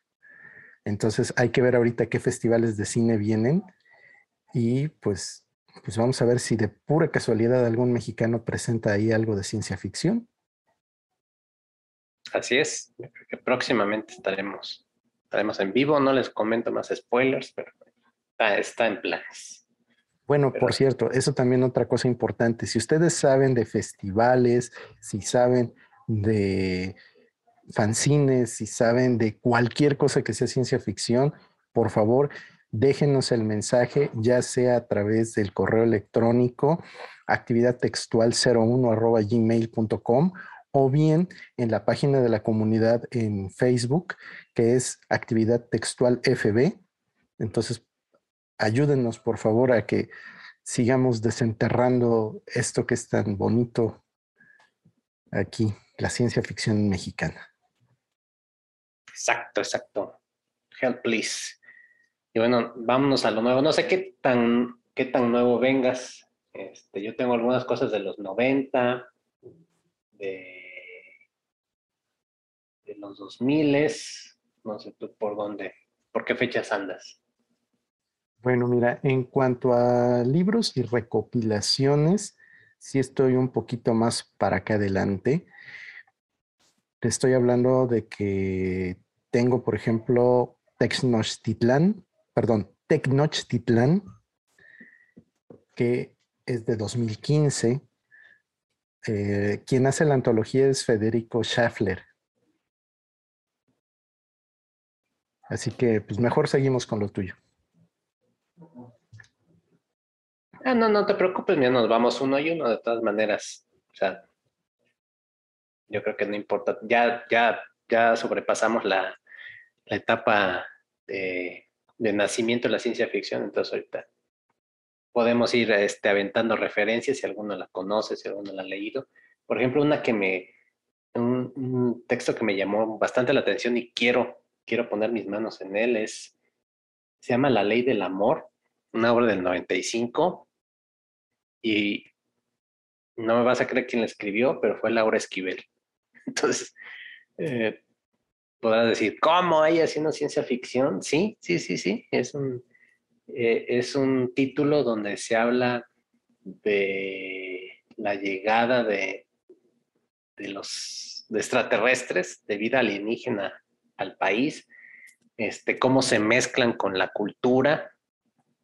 Speaker 2: Entonces hay que ver ahorita qué festivales de cine vienen y pues pues vamos a ver si de pura casualidad algún mexicano presenta ahí algo de ciencia ficción.
Speaker 1: Así es, creo que próximamente estaremos, estaremos en vivo, no les comento más spoilers, pero está, en planes.
Speaker 2: Bueno, por cierto, eso también otra cosa importante. Si ustedes saben de festivales, si saben de fanzines, si saben de cualquier cosa que sea ciencia ficción, por favor, déjenos el mensaje, ya sea a través del correo electrónico actividad textual 01 gmail.com o bien en la página de la comunidad en Facebook, que es actividad textual FB. Entonces, ayúdenos por favor a que sigamos desenterrando esto que es tan bonito aquí, la ciencia ficción mexicana.
Speaker 1: Exacto, exacto. Help, please. Y bueno, vámonos a lo nuevo. No sé qué tan, qué tan nuevo vengas. Este, yo tengo algunas cosas de los 90, de, de los 2000, no sé tú por dónde, por qué fechas andas.
Speaker 2: Bueno, mira, en cuanto a libros y recopilaciones, sí estoy un poquito más para acá adelante. Te estoy hablando de que tengo, por ejemplo, Tecnochtitlan, perdón, Tecnochtitlan, que es de 2015. Eh, quien hace la antología es Federico Schaffler. Así que, pues mejor seguimos con lo tuyo.
Speaker 1: Ah, no, no te preocupes, ya nos vamos uno y uno de todas maneras. O sea, yo creo que no importa. Ya, ya, ya sobrepasamos la etapa de de nacimiento de la ciencia ficción, entonces ahorita podemos ir este, aventando referencias si alguno la conoce, si alguno la ha leído. Por ejemplo, una que me, un, texto que me llamó bastante la atención y quiero, quiero poner mis manos en él es, se llama La Ley del Amor, una obra del 95 y no me vas a creer quién la escribió, pero fue Laura Esquivel. Entonces, eh, podrás decir, ¿cómo hay haciendo ciencia ficción? Sí, sí, sí, sí. Es un, eh, es un título donde se habla de la llegada de, de los extraterrestres, de vida alienígena al país, este, cómo se mezclan con la cultura.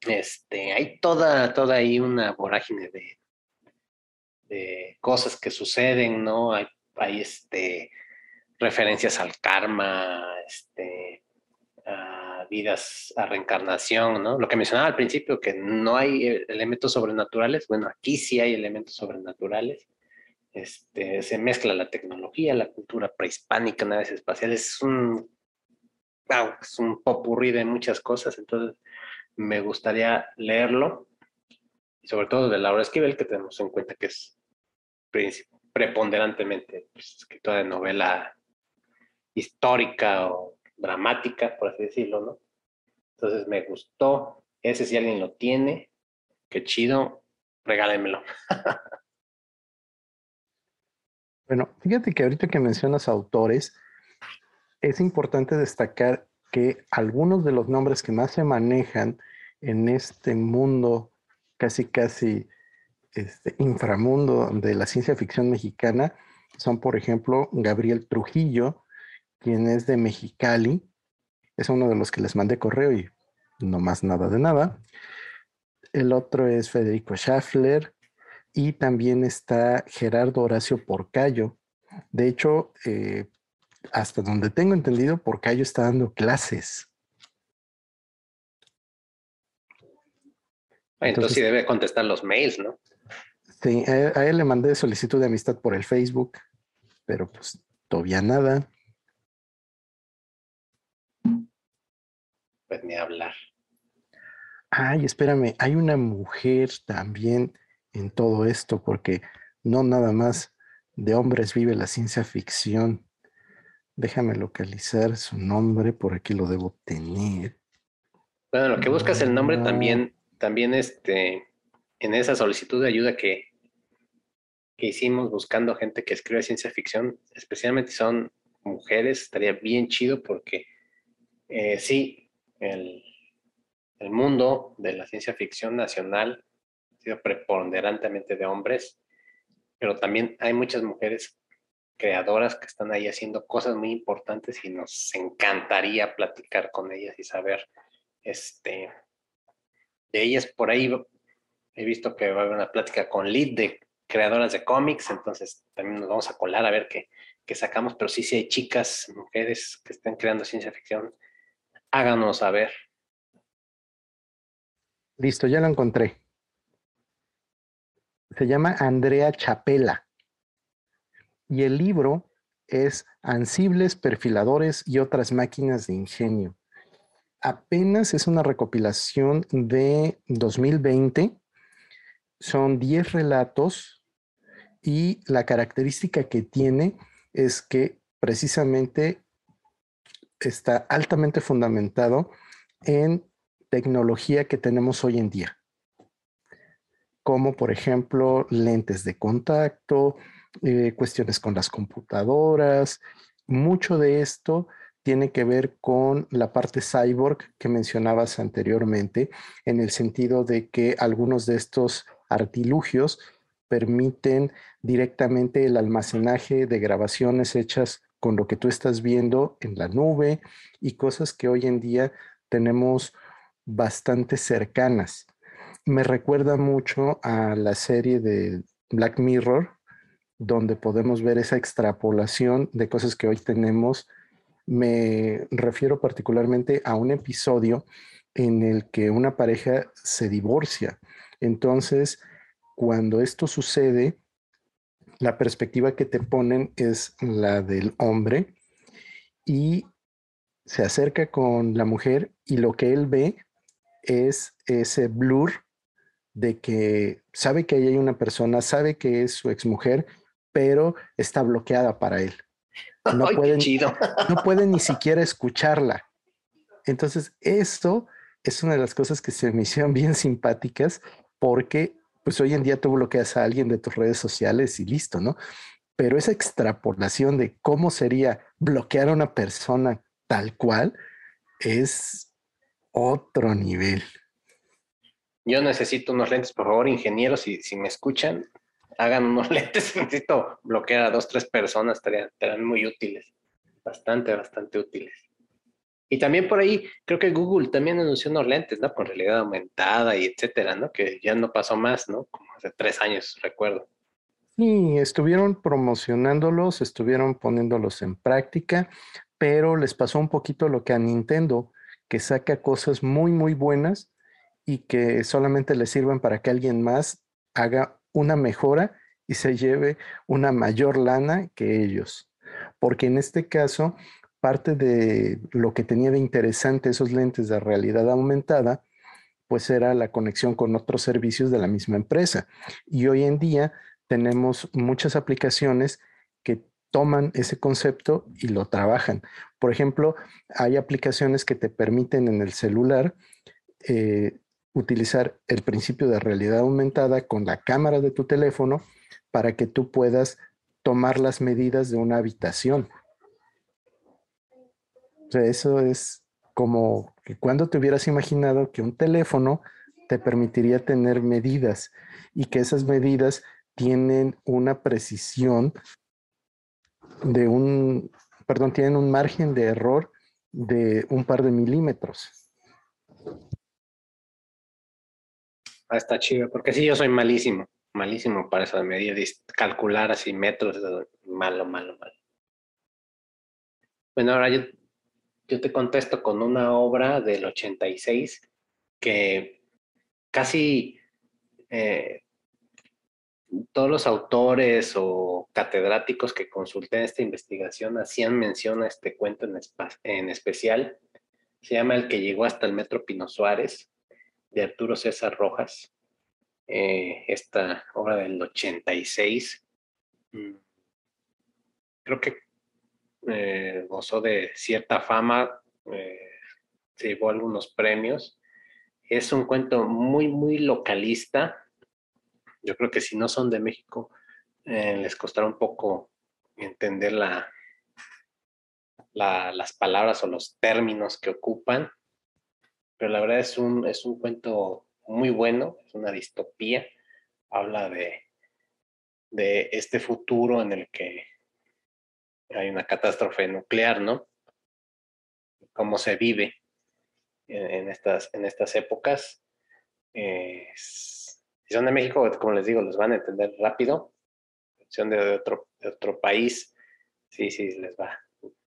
Speaker 1: Este, hay toda, toda ahí una vorágine de, de cosas que suceden, ¿no? Hay, hay este, referencias al karma, este, a vidas, a reencarnación, ¿no? Lo que mencionaba al principio, que no hay eh, elementos sobrenaturales, bueno, aquí sí hay elementos sobrenaturales. Este, se mezcla la tecnología, la cultura prehispánica, naves espaciales, es un, es un popurrí de muchas cosas, entonces me gustaría leerlo, y sobre todo de Laura Esquivel, que tenemos en cuenta que es preponderantemente pues, escritora de novela histórica o dramática, por así decirlo, ¿no? Entonces me gustó. Ese si alguien lo tiene, qué chido, regálenmelo.
Speaker 2: bueno, fíjate que ahorita que mencionas autores, es importante destacar que algunos de los nombres que más se manejan en este mundo casi casi este, inframundo de la ciencia ficción mexicana son, por ejemplo, Gabriel Trujillo, quien es de Mexicali. Es uno de los que les mandé correo y no más nada de nada. El otro es Federico Schaffler y también está Gerardo Horacio Porcayo. De hecho, eh, hasta donde tengo entendido, Porcayo está dando clases.
Speaker 1: Entonces, sí debe contestar los mails, ¿no?
Speaker 2: Sí, a, a él le mandé solicitud de amistad por el Facebook, pero pues todavía nada.
Speaker 1: Pues ni hablar.
Speaker 2: Ay, espérame, hay una mujer también en todo esto, porque no nada más de hombres vive la ciencia ficción. Déjame localizar su nombre, por aquí lo debo tener.
Speaker 1: Bueno, lo que buscas el nombre también, también este, en esa solicitud de ayuda que, que hicimos buscando gente que escribe ciencia ficción, especialmente si son mujeres, estaría bien chido porque eh, sí, el, mundo de la ciencia ficción nacional sido preponderantemente de hombres, pero también hay muchas mujeres creadoras que están ahí haciendo cosas muy importantes y nos encantaría platicar con ellas y saber este, de ellas. Por ahí he visto que va a haber una plática con Lid de creadoras de cómics, entonces también nos vamos a colar a ver qué, qué sacamos, pero sí, sí hay chicas, mujeres que estén creando ciencia ficción, háganos saber.
Speaker 2: Listo, ya lo encontré. Se llama Andrea Chapela. Y el libro es Ansibles, Perfiladores y otras máquinas de ingenio. Apenas es una recopilación de 2020. Son 10 relatos y la característica que tiene es que precisamente está altamente fundamentado en tecnología que tenemos hoy en día, como por ejemplo lentes de contacto, eh, cuestiones con las computadoras. Mucho de esto tiene que ver con la parte cyborg que mencionabas anteriormente, en el sentido de que algunos de estos artilugios permiten directamente el almacenaje de grabaciones hechas con lo que tú estás viendo en la nube y cosas que hoy en día tenemos bastante cercanas. Me recuerda mucho a la serie de Black Mirror, donde podemos ver esa extrapolación de cosas que hoy tenemos. Me refiero particularmente a un episodio en el que una pareja se divorcia. Entonces, cuando esto sucede, la perspectiva que te ponen es la del hombre y se acerca con la mujer y lo que él ve es ese blur de que sabe que ahí hay una persona, sabe que es su exmujer, pero está bloqueada para él. No, puede, no puede ni siquiera escucharla. Entonces, esto es una de las cosas que se me hicieron bien simpáticas porque pues hoy en día tú bloqueas a alguien de tus redes sociales y listo, ¿no? Pero esa extrapolación de cómo sería bloquear a una persona tal cual es otro nivel.
Speaker 1: Yo necesito unos lentes, por favor, ingenieros, si, si me escuchan, hagan unos lentes. Necesito bloquear a dos, tres personas, estarían muy útiles. Bastante, bastante útiles. Y también por ahí, creo que Google también anunció unos lentes, ¿no? Con realidad aumentada y etcétera, ¿no? Que ya no pasó más, ¿no? Como hace tres años, recuerdo.
Speaker 2: Sí, estuvieron promocionándolos, estuvieron poniéndolos en práctica, pero les pasó un poquito lo que a Nintendo, que saca cosas muy, muy buenas y que solamente le sirven para que alguien más haga una mejora y se lleve una mayor lana que ellos. Porque en este caso, parte de lo que tenía de interesante esos lentes de realidad aumentada, pues era la conexión con otros servicios de la misma empresa. Y hoy en día tenemos muchas aplicaciones que toman ese concepto y lo trabajan. Por ejemplo, hay aplicaciones que te permiten en el celular eh, utilizar el principio de realidad aumentada con la cámara de tu teléfono para que tú puedas tomar las medidas de una habitación eso es como que cuando te hubieras imaginado que un teléfono te permitiría tener medidas y que esas medidas tienen una precisión de un, perdón, tienen un margen de error de un par de milímetros.
Speaker 1: Ah, está chido, porque sí, yo soy malísimo, malísimo para esa medida, calcular así metros, malo, malo, malo. Bueno, ahora yo yo te contesto con una obra del 86 que casi eh, todos los autores o catedráticos que consulté en esta investigación hacían mención a este cuento en, especial. Se llama El que llegó hasta el Metro Pino Suárez, de Arturo César Rojas. Eh, esta obra del 86. Mm, creo que eh, gozó de cierta fama, eh, se llevó algunos premios. Es un cuento muy, muy localista. Yo creo que si no son de México, eh, les costará un poco entender la, las palabras o los términos que ocupan. Pero la verdad es un, es un cuento muy bueno, es una distopía habla de, de este futuro en el que hay una catástrofe nuclear, ¿no? Cómo se vive en, estas, en estas épocas. Eh, si son de México, como les digo, los van a entender rápido. Si son de otro, país, sí, sí, les va.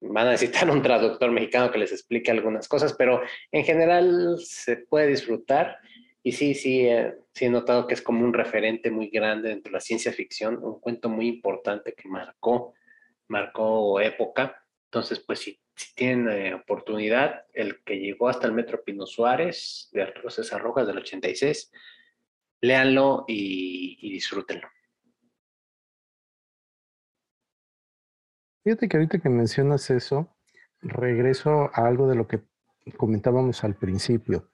Speaker 1: Van a necesitar un traductor mexicano que les explique algunas cosas, pero en general se puede disfrutar. Y sí, sí, eh, sí he notado que es como un referente muy grande dentro de la ciencia ficción, un cuento muy importante que marcó, marcó época. Entonces, pues si, tienen eh, oportunidad, el que llegó hasta el Metro Pino Suárez de Arturo César Rojas del 86, léanlo y, y disfrútenlo.
Speaker 2: Fíjate que ahorita que mencionas eso, regreso a algo de lo que comentábamos al principio.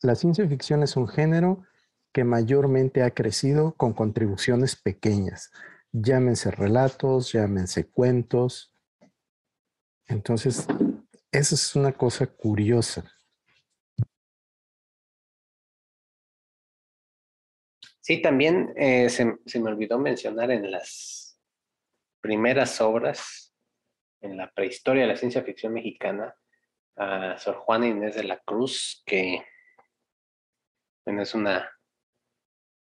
Speaker 2: La ciencia ficción es un género que mayormente ha crecido con contribuciones pequeñas. Llámense relatos, llámense cuentos. Entonces, esa es una cosa curiosa.
Speaker 1: Sí, también eh, se, se, me olvidó mencionar en las primeras obras, en la prehistoria de la ciencia ficción mexicana, a Sor Juana Inés de la Cruz, que bueno, es una,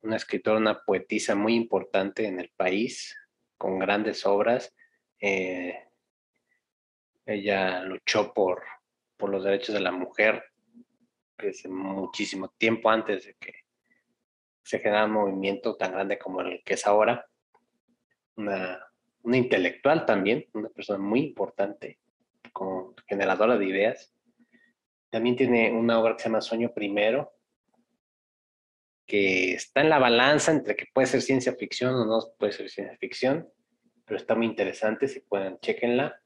Speaker 1: una escritora, una poetisa muy importante en el país, con grandes obras. Eh, ella luchó por, por los derechos de la mujer desde muchísimo tiempo antes de que se genera un movimiento tan grande como el que es ahora. Una, una intelectual también, una persona muy importante, como generadora de ideas. También tiene una obra que se llama Sueño Primero, que está en la balanza entre que puede ser ciencia ficción o no puede ser ciencia ficción, pero está muy interesante, si pueden, chequenla.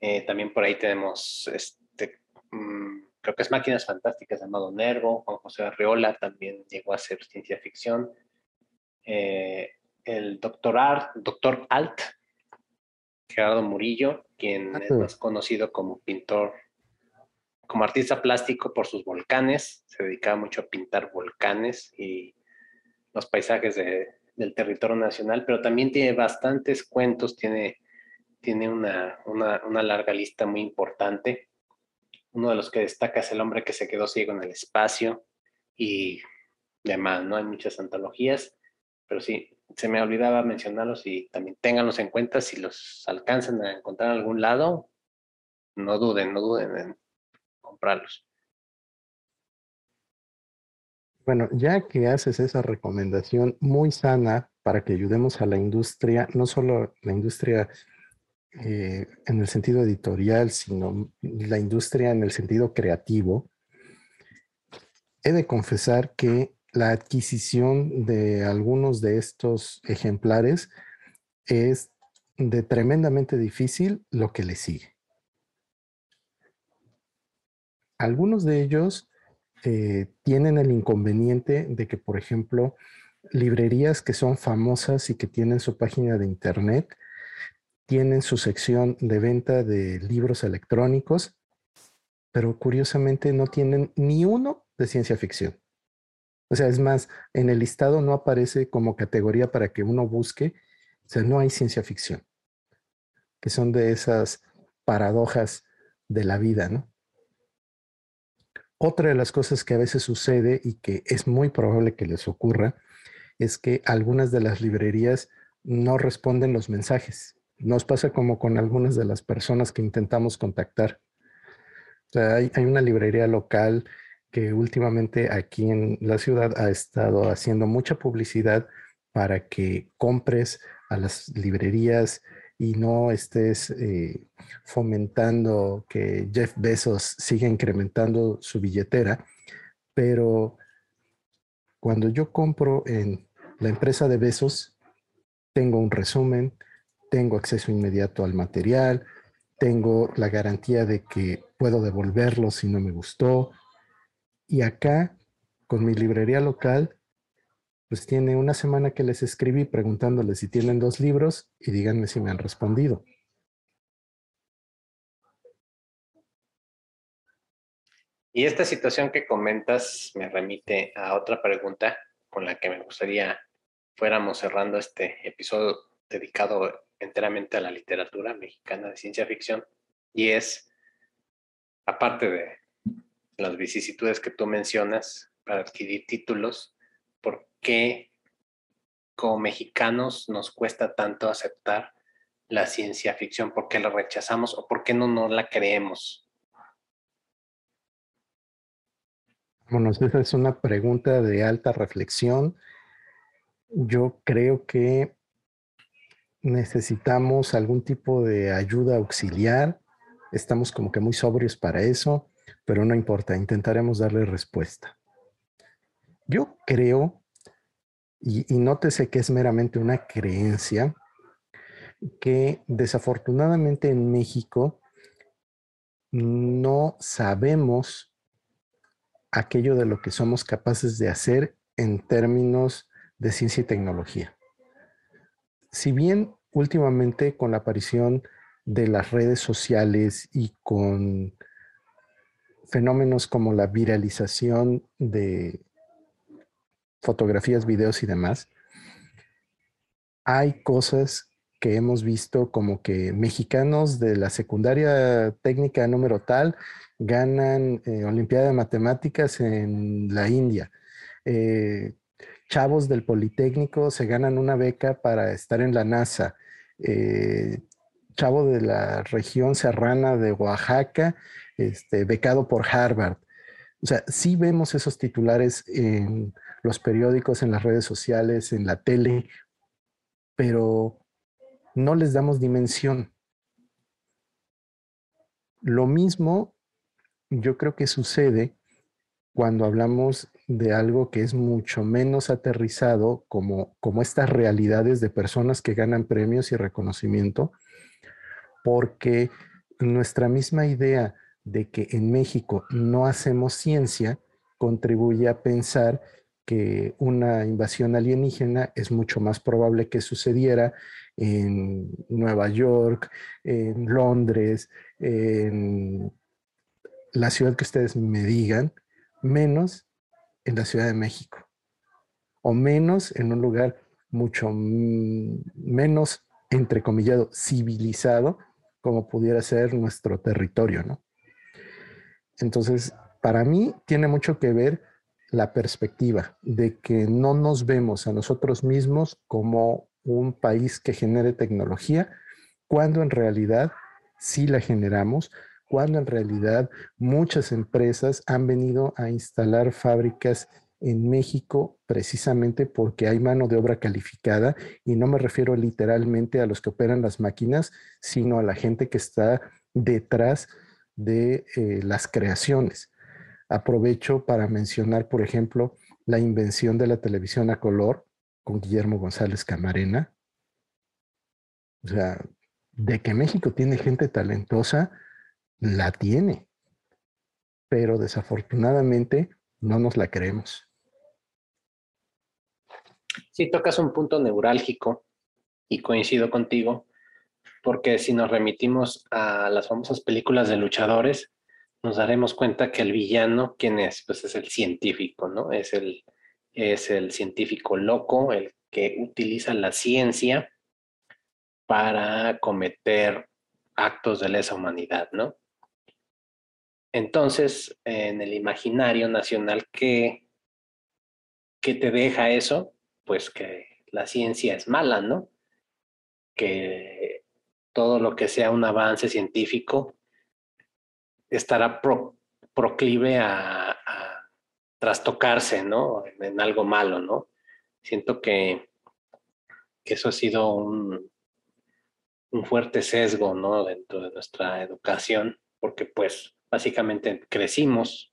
Speaker 1: Eh, también por ahí tenemos, este, mmm, creo que es Máquinas Fantásticas, llamado Nervo, Juan José Arriola también llegó a ser ciencia ficción. Eh, el doctor, Art, doctor Alt, Gerardo Murillo, quien es más conocido como pintor como artista plástico por sus volcanes, se dedicaba mucho a pintar volcanes y los paisajes de, del territorio nacional, pero también tiene bastantes cuentos, tiene, tiene una, una, una, larga lista muy importante. Uno de los que destaca es El hombre que se quedó ciego en el espacio y demás, ¿no? Hay muchas antologías, pero sí, se me olvidaba mencionarlos y también ténganlos en cuenta si los alcanzan a encontrar en algún lado, no duden, no duden en comprarlos.
Speaker 2: Bueno, ya que haces esa recomendación muy sana para que ayudemos a la industria, no solo la industria eh, en el sentido editorial, sino la industria en el sentido creativo, he de confesar que la adquisición de algunos de estos ejemplares es de tremendamente difícil lo que le sigue. Algunos de ellos eh, tienen el inconveniente de que, por ejemplo, librerías que son famosas y que tienen su página de internet, tienen su sección de venta de libros electrónicos, pero curiosamente no tienen ni uno de ciencia ficción. O sea, es más, en el listado no aparece como categoría para que uno busque, o sea, no hay ciencia ficción, que son de esas paradojas de la vida, ¿no? Otra de las cosas que a veces sucede y que es muy probable que les ocurra es que algunas de las librerías no responden los mensajes. Nos pasa como con algunas de las personas que intentamos contactar. O sea, hay, hay una librería local que últimamente aquí en la ciudad ha estado haciendo mucha publicidad para que compres a las librerías y no estés eh, fomentando que Jeff Bezos siga incrementando su billetera, pero cuando yo compro en la empresa de Bezos, tengo un resumen, tengo acceso inmediato al material, tengo la garantía de que puedo devolverlo si no me gustó. Y acá, con mi librería local, pues tiene una semana que les escribí preguntándoles si tienen dos libros y díganme si me han respondido.
Speaker 1: Y esta situación que comentas me remite a otra pregunta con la que me gustaría fuéramos cerrando este episodio dedicado enteramente a la literatura mexicana de ciencia ficción y es, aparte de las vicisitudes que tú mencionas para adquirir títulos, ¿por como mexicanos nos cuesta tanto aceptar la ciencia ficción? ¿Por qué la rechazamos o por qué no nos la creemos?
Speaker 2: Bueno, esa es una pregunta de alta reflexión. Yo creo que necesitamos algún tipo de ayuda auxiliar. Estamos como que muy sobrios para eso, pero no importa, intentaremos darle respuesta. Yo creo, y, nótese que es meramente una creencia, que desafortunadamente en México no sabemos aquello de lo que somos capaces de hacer en términos de ciencia y tecnología. Si bien últimamente con la aparición de las redes sociales y con fenómenos como la viralización de fotografías, videos y demás, hay cosas que hemos visto como que mexicanos de la secundaria técnica número tal ganan eh, Olimpiada de Matemáticas en la India. Eh, chavos del Politécnico se ganan una beca para estar en la NASA. Eh, chavo de la región serrana de Oaxaca, este, becado por Harvard. O sea, sí vemos esos titulares en los periódicos, en las redes sociales, en la tele, pero no les damos dimensión. Lo mismo yo creo que sucede cuando hablamos de algo que es mucho menos aterrizado como, como estas realidades de personas que ganan premios y reconocimiento, porque nuestra misma idea de que en México no hacemos ciencia contribuye a pensar que una invasión alienígena es mucho más probable que sucediera en Nueva York, en Londres, en la ciudad que ustedes me digan, menos en la Ciudad de México, o menos en un lugar mucho menos, entrecomillado, civilizado, como pudiera ser nuestro territorio, ¿no? Entonces, para mí tiene mucho que ver la perspectiva de que no nos vemos a nosotros mismos como un país que genere tecnología, cuando en realidad sí la generamos, cuando en realidad muchas empresas han venido a instalar fábricas en México precisamente porque hay mano de obra calificada y no me refiero literalmente a los que operan las máquinas, sino a la gente que está detrás de eh, las creaciones. Aprovecho para mencionar, por ejemplo, la invención de la televisión a color con Guillermo González Camarena. O sea, de que México tiene gente talentosa, la tiene, pero desafortunadamente no nos la creemos.
Speaker 1: Sí, tocas un punto neurálgico y coincido contigo, porque si nos remitimos a las famosas películas de luchadores, nos daremos cuenta que el villano, ¿quién es? Pues es el científico, ¿no? Es el, es el científico loco, el que utiliza la ciencia para cometer actos de lesa humanidad, ¿no? Entonces, en el imaginario nacional, ¿qué, ¿qué te deja eso? Pues que la ciencia es mala, ¿no? Que todo lo que sea un avance científico estará proclive a, trastocarse, ¿no? En, algo malo, ¿no? Siento que, eso ha sido un, un fuerte sesgo, ¿no? Dentro de nuestra educación, porque pues básicamente crecimos,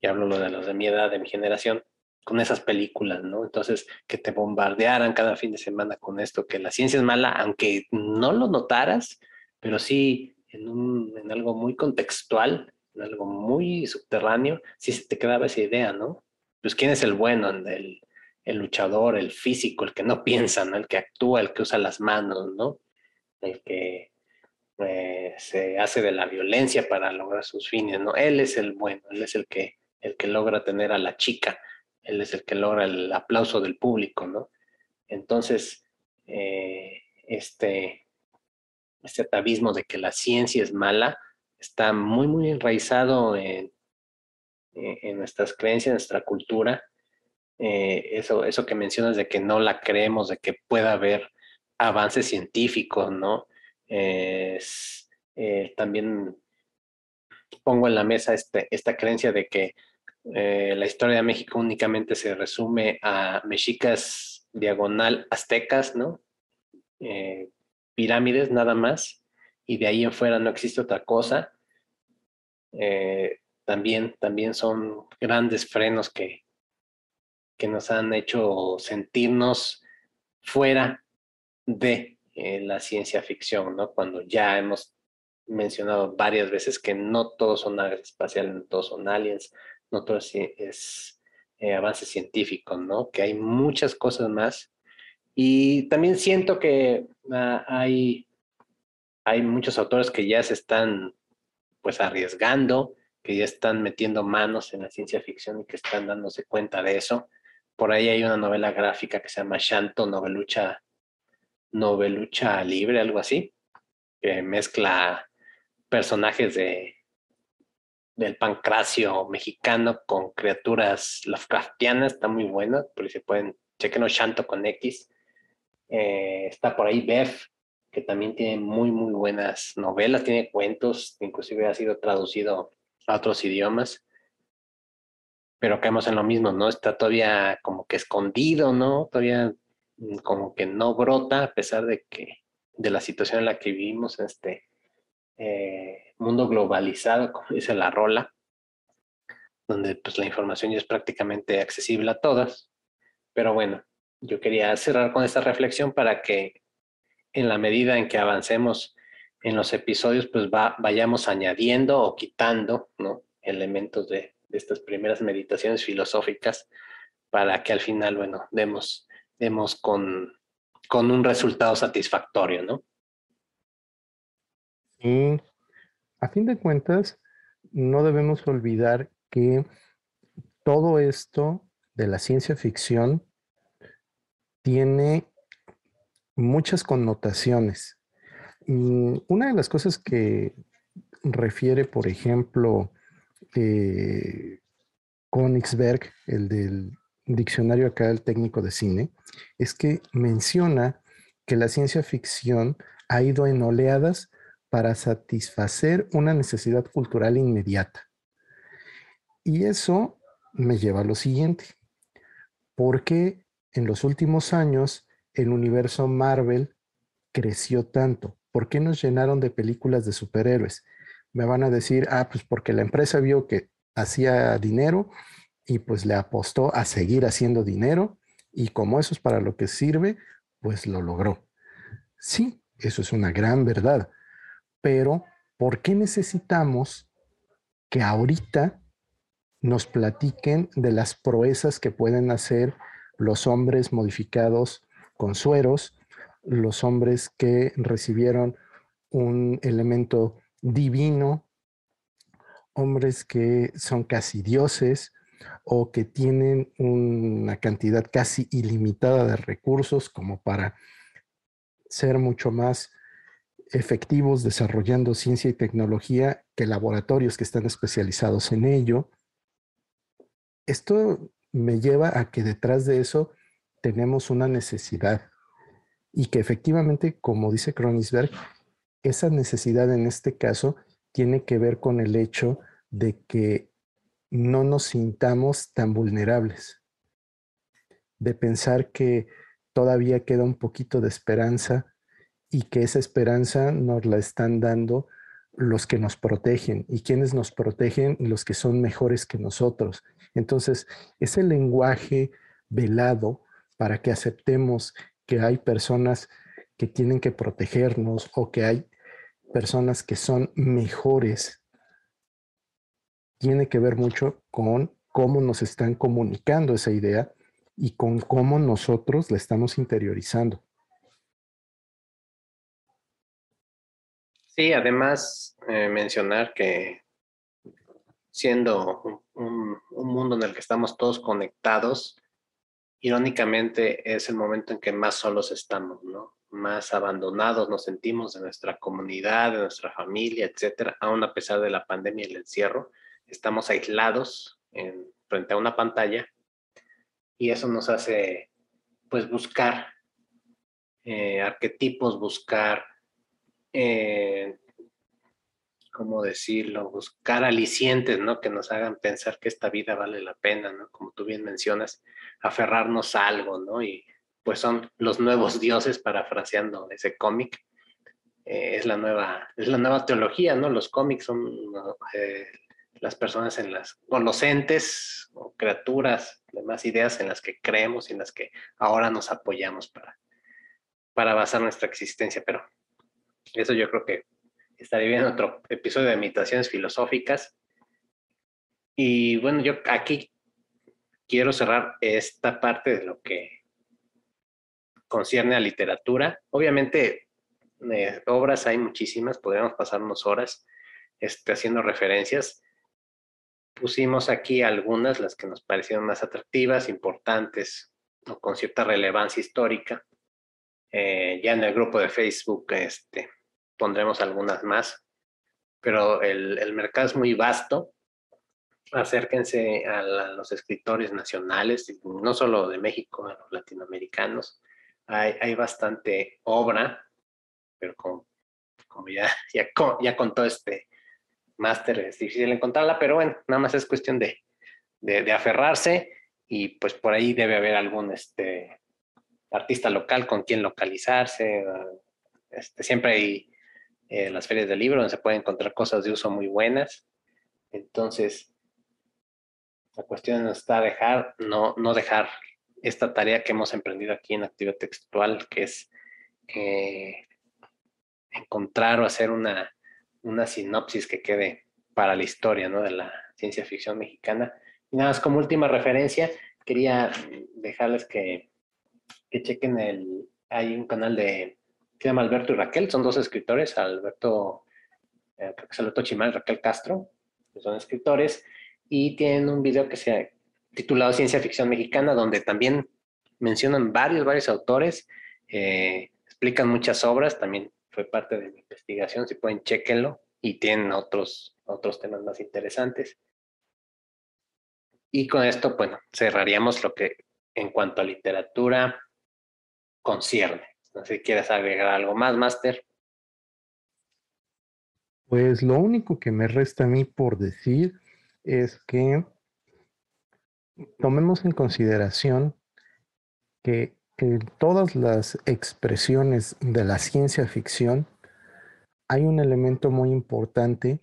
Speaker 1: y hablo de los de mi edad, de mi generación, con esas películas, ¿no? Entonces, que te bombardearan cada fin de semana con esto, que la ciencia es mala, aunque no lo notaras, pero sí en, algo muy contextual, en algo muy subterráneo, sí se te quedaba esa idea, ¿no? Pues quién es el bueno, el, el luchador, el físico, el que no piensa, ¿no? El que actúa, el que usa las manos, ¿no? El que eh, se hace de la violencia para lograr sus fines, ¿no? Él es el bueno, él es el que, el que logra tener a la chica, él es el que logra el aplauso del público, ¿no? Entonces, eh, este, este atavismo de que la ciencia es mala está muy, muy enraizado en, en nuestras creencias, en nuestra cultura. Eh, eso, eso que mencionas de que no la creemos, de que pueda haber avances científicos, ¿no? Eh, también pongo en la mesa este, esta creencia de que eh, la historia de México únicamente se resume a mexicas diagonal aztecas, ¿no? Pirámides nada más, y de ahí en fuera no existe otra cosa. también, también son grandes frenos que, que nos han hecho sentirnos fuera de eh, la ciencia ficción, ¿no? Cuando ya hemos mencionado varias veces que no todos son naves espaciales, no todos son aliens, no todo es, eh, avance científico, ¿no? Que hay muchas cosas más. Y también siento que ah, hay, hay muchos autores que ya se están pues arriesgando, que ya están metiendo manos en la ciencia ficción y que están dándose cuenta de eso. Por ahí hay una novela gráfica que se llama Shanto Novelucha, Novelucha Libre, algo así, que mezcla personajes de, del pancracio mexicano con criaturas Lovecraftianas, está muy bueno, por si pueden, chequenos Shanto con X. Eh, está por ahí Beth, que también tiene muy, muy buenas novelas, tiene cuentos, inclusive ha sido traducido a otros idiomas pero caemos en lo mismo, ¿no? Está todavía como que escondido, ¿no? Todavía mm, como que no brota a pesar de que de la situación en la que vivimos en este eh, mundo globalizado, como dice la rola, donde pues la información ya es prácticamente accesible a todas. Pero bueno, yo quería cerrar con esta reflexión para que en la medida en que avancemos en los episodios, pues vayamos añadiendo o quitando, ¿no? Elementos de, estas primeras meditaciones filosóficas para que al final, bueno, demos, demos con, con un resultado satisfactorio, ¿no?
Speaker 2: Y a fin de cuentas, no debemos olvidar que todo esto de la ciencia ficción tiene muchas connotaciones. Y una de las cosas que refiere, por ejemplo, eh, Königsberg, el del diccionario acá, el técnico de cine, es que menciona que la ciencia ficción ha ido en oleadas para satisfacer una necesidad cultural inmediata. Y eso me lleva a lo siguiente. ¿Por qué en los últimos años el universo Marvel creció tanto? ¿Por qué nos llenaron de películas de superhéroes? me van a decir, ah, pues porque la empresa vio que hacía dinero y pues le apostó a seguir haciendo dinero y como eso es para lo que sirve, pues lo logró. Sí, eso es una gran verdad, pero ¿por qué necesitamos que ahorita nos platiquen de las proezas que pueden hacer los hombres modificados con sueros, los hombres que recibieron un elemento divino, hombres que son casi dioses o que tienen una cantidad casi ilimitada de recursos como para ser mucho más efectivos desarrollando ciencia y tecnología que laboratorios que están especializados en ello. Esto me lleva a que detrás de eso tenemos una necesidad. Y que efectivamente, como dice Kronisberg, esa necesidad en este caso tiene que ver con el hecho de que no nos sintamos tan vulnerables, de pensar que todavía queda un poquito de esperanza y que esa esperanza nos la están dando los que nos protegen y quienes nos protegen los que son mejores que nosotros. Entonces, ese lenguaje velado para que aceptemos que hay personas que tienen que protegernos o que hay personas que son mejores tiene que ver mucho con cómo nos están comunicando esa idea y con cómo nosotros la estamos interiorizando.
Speaker 1: Sí, además eh, mencionar que siendo un, mundo en el que estamos todos conectados irónicamente es el momento en que más solos estamos, ¿no? Más abandonados nos sentimos de nuestra comunidad, de nuestra familia, etcétera, aún a pesar de la pandemia y el encierro. Estamos aislados en, frente a una pantalla y eso nos hace, pues, buscar eh, arquetipos, buscar eh, ¿cómo decirlo? Buscar alicientes, ¿no? Que nos hagan pensar que esta vida vale la pena, ¿no? Como tú bien mencionas, aferrarnos a algo, ¿no? Y pues son los nuevos dioses, parafraseando ese cómic. Eh, es, la nueva, es la nueva teología, ¿no? Los cómics son eh, las personas en las, o los entes o criaturas, demás ideas en las que creemos y en las que ahora nos apoyamos para, para basar nuestra existencia. Pero eso yo creo que estaría bien otro episodio de meditaciones filosóficas. Y bueno, yo aquí quiero cerrar esta parte de lo que concierne a literatura. Obviamente, eh, obras hay muchísimas, podríamos pasarnos horas este, haciendo referencias. Pusimos aquí algunas, las que nos parecieron más atractivas, importantes o con cierta relevancia histórica. Eh, ya en el grupo de Facebook este, pondremos algunas más, pero el, mercado es muy vasto. Acérquense a, los escritores nacionales, no solo de México, a los latinoamericanos. Hay, bastante obra, pero como, ya, ya, ya con todo este máster es difícil encontrarla, pero bueno, nada más es cuestión de, de, aferrarse y pues por ahí debe haber algún este, artista local con quien localizarse. Este, siempre hay eh, las ferias del libro, donde se pueden encontrar cosas de uso muy buenas. Entonces, la cuestión está dejar, no, no dejar esta tarea que hemos emprendido aquí en actividad textual, que es eh, encontrar o hacer una, una sinopsis que quede para la historia ¿no? de la ciencia ficción mexicana. Y nada más como última referencia, quería dejarles que, que chequen el, hay un canal de se llama Alberto y Raquel, son dos escritores, Alberto, eh, creo que es Chimal Raquel Castro, que son escritores, y tienen un video que se ha titulado Ciencia Ficción Mexicana, donde también mencionan varios, varios autores, eh, explican muchas obras, también fue parte de mi investigación, si pueden, chequenlo, y tienen otros, otros temas más interesantes. Y con esto, bueno, cerraríamos lo que en cuanto a literatura concierne. No sé si quieres agregar algo más, Master.
Speaker 2: Pues lo único que me resta a mí por decir es que tomemos en consideración que en todas las expresiones de la ciencia ficción hay un elemento muy importante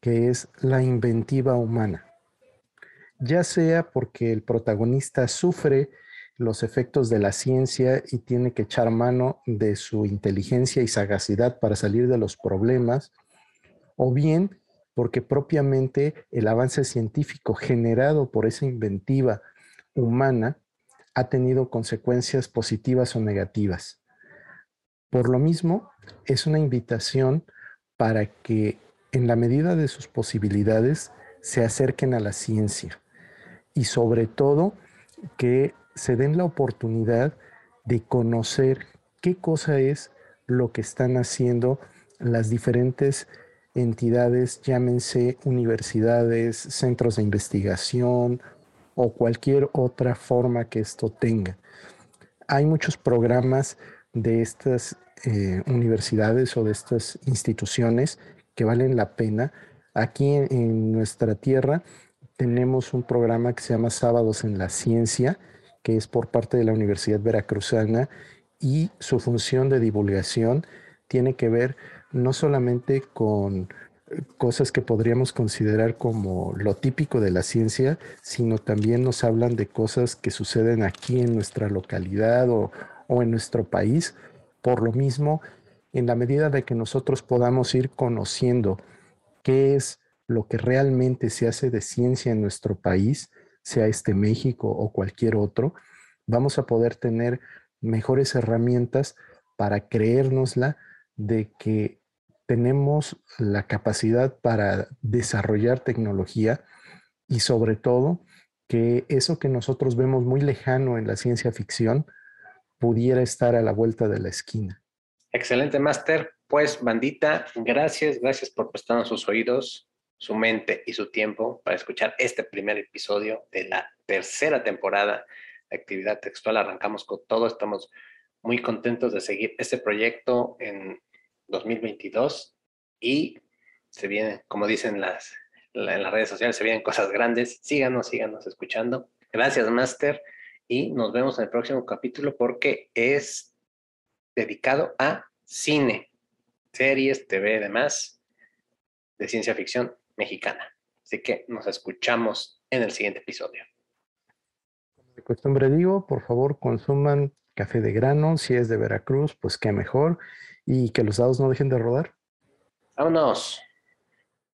Speaker 2: que es la inventiva humana. Ya sea porque el protagonista sufre los efectos de la ciencia y tiene que echar mano de su inteligencia y sagacidad para salir de los problemas, o bien porque propiamente el avance científico generado por esa inventiva humana ha tenido consecuencias positivas o negativas. Por lo mismo, es una invitación para que en la medida de sus posibilidades se acerquen a la ciencia y sobre todo que se den la oportunidad de conocer qué cosa es lo que están haciendo las diferentes entidades, llámense universidades, centros de investigación o cualquier otra forma que esto tenga. Hay muchos programas de estas eh, universidades o de estas instituciones que valen la pena. Aquí en nuestra tierra tenemos un programa que se llama Sábados en la Ciencia, que es por parte de la Universidad Veracruzana y su función de divulgación tiene que ver no solamente con eh, cosas que podríamos considerar como lo típico de la ciencia, sino también nos hablan de cosas que suceden aquí en nuestra localidad o, o en nuestro país. Por lo mismo, en la medida de que nosotros podamos ir conociendo qué es lo que realmente se hace de ciencia en nuestro país, sea este México o cualquier otro, vamos a poder tener mejores herramientas para creérnosla de que tenemos la capacidad para desarrollar tecnología y sobre todo que eso que nosotros vemos muy lejano en la ciencia ficción pudiera estar a la vuelta de la esquina.
Speaker 1: Excelente, Máster. Pues, bandita, gracias, gracias por prestarnos sus oídos, su mente y su tiempo para escuchar este primer episodio de la tercera temporada de Actividad Textual. Arrancamos con todo, estamos muy contentos de seguir este proyecto en 2022 y se vienen, como dicen las, en las redes sociales, se vienen cosas grandes. Síganos, síganos escuchando. Gracias, Master, y nos vemos en el próximo capítulo porque es dedicado a cine, series, TV demás de ciencia ficción mexicana. Así que nos escuchamos en el siguiente episodio.
Speaker 2: De costumbre digo, por favor, consuman café de grano. Si es de Veracruz, pues qué mejor. Y que los dados no dejen de rodar.
Speaker 1: Vámonos.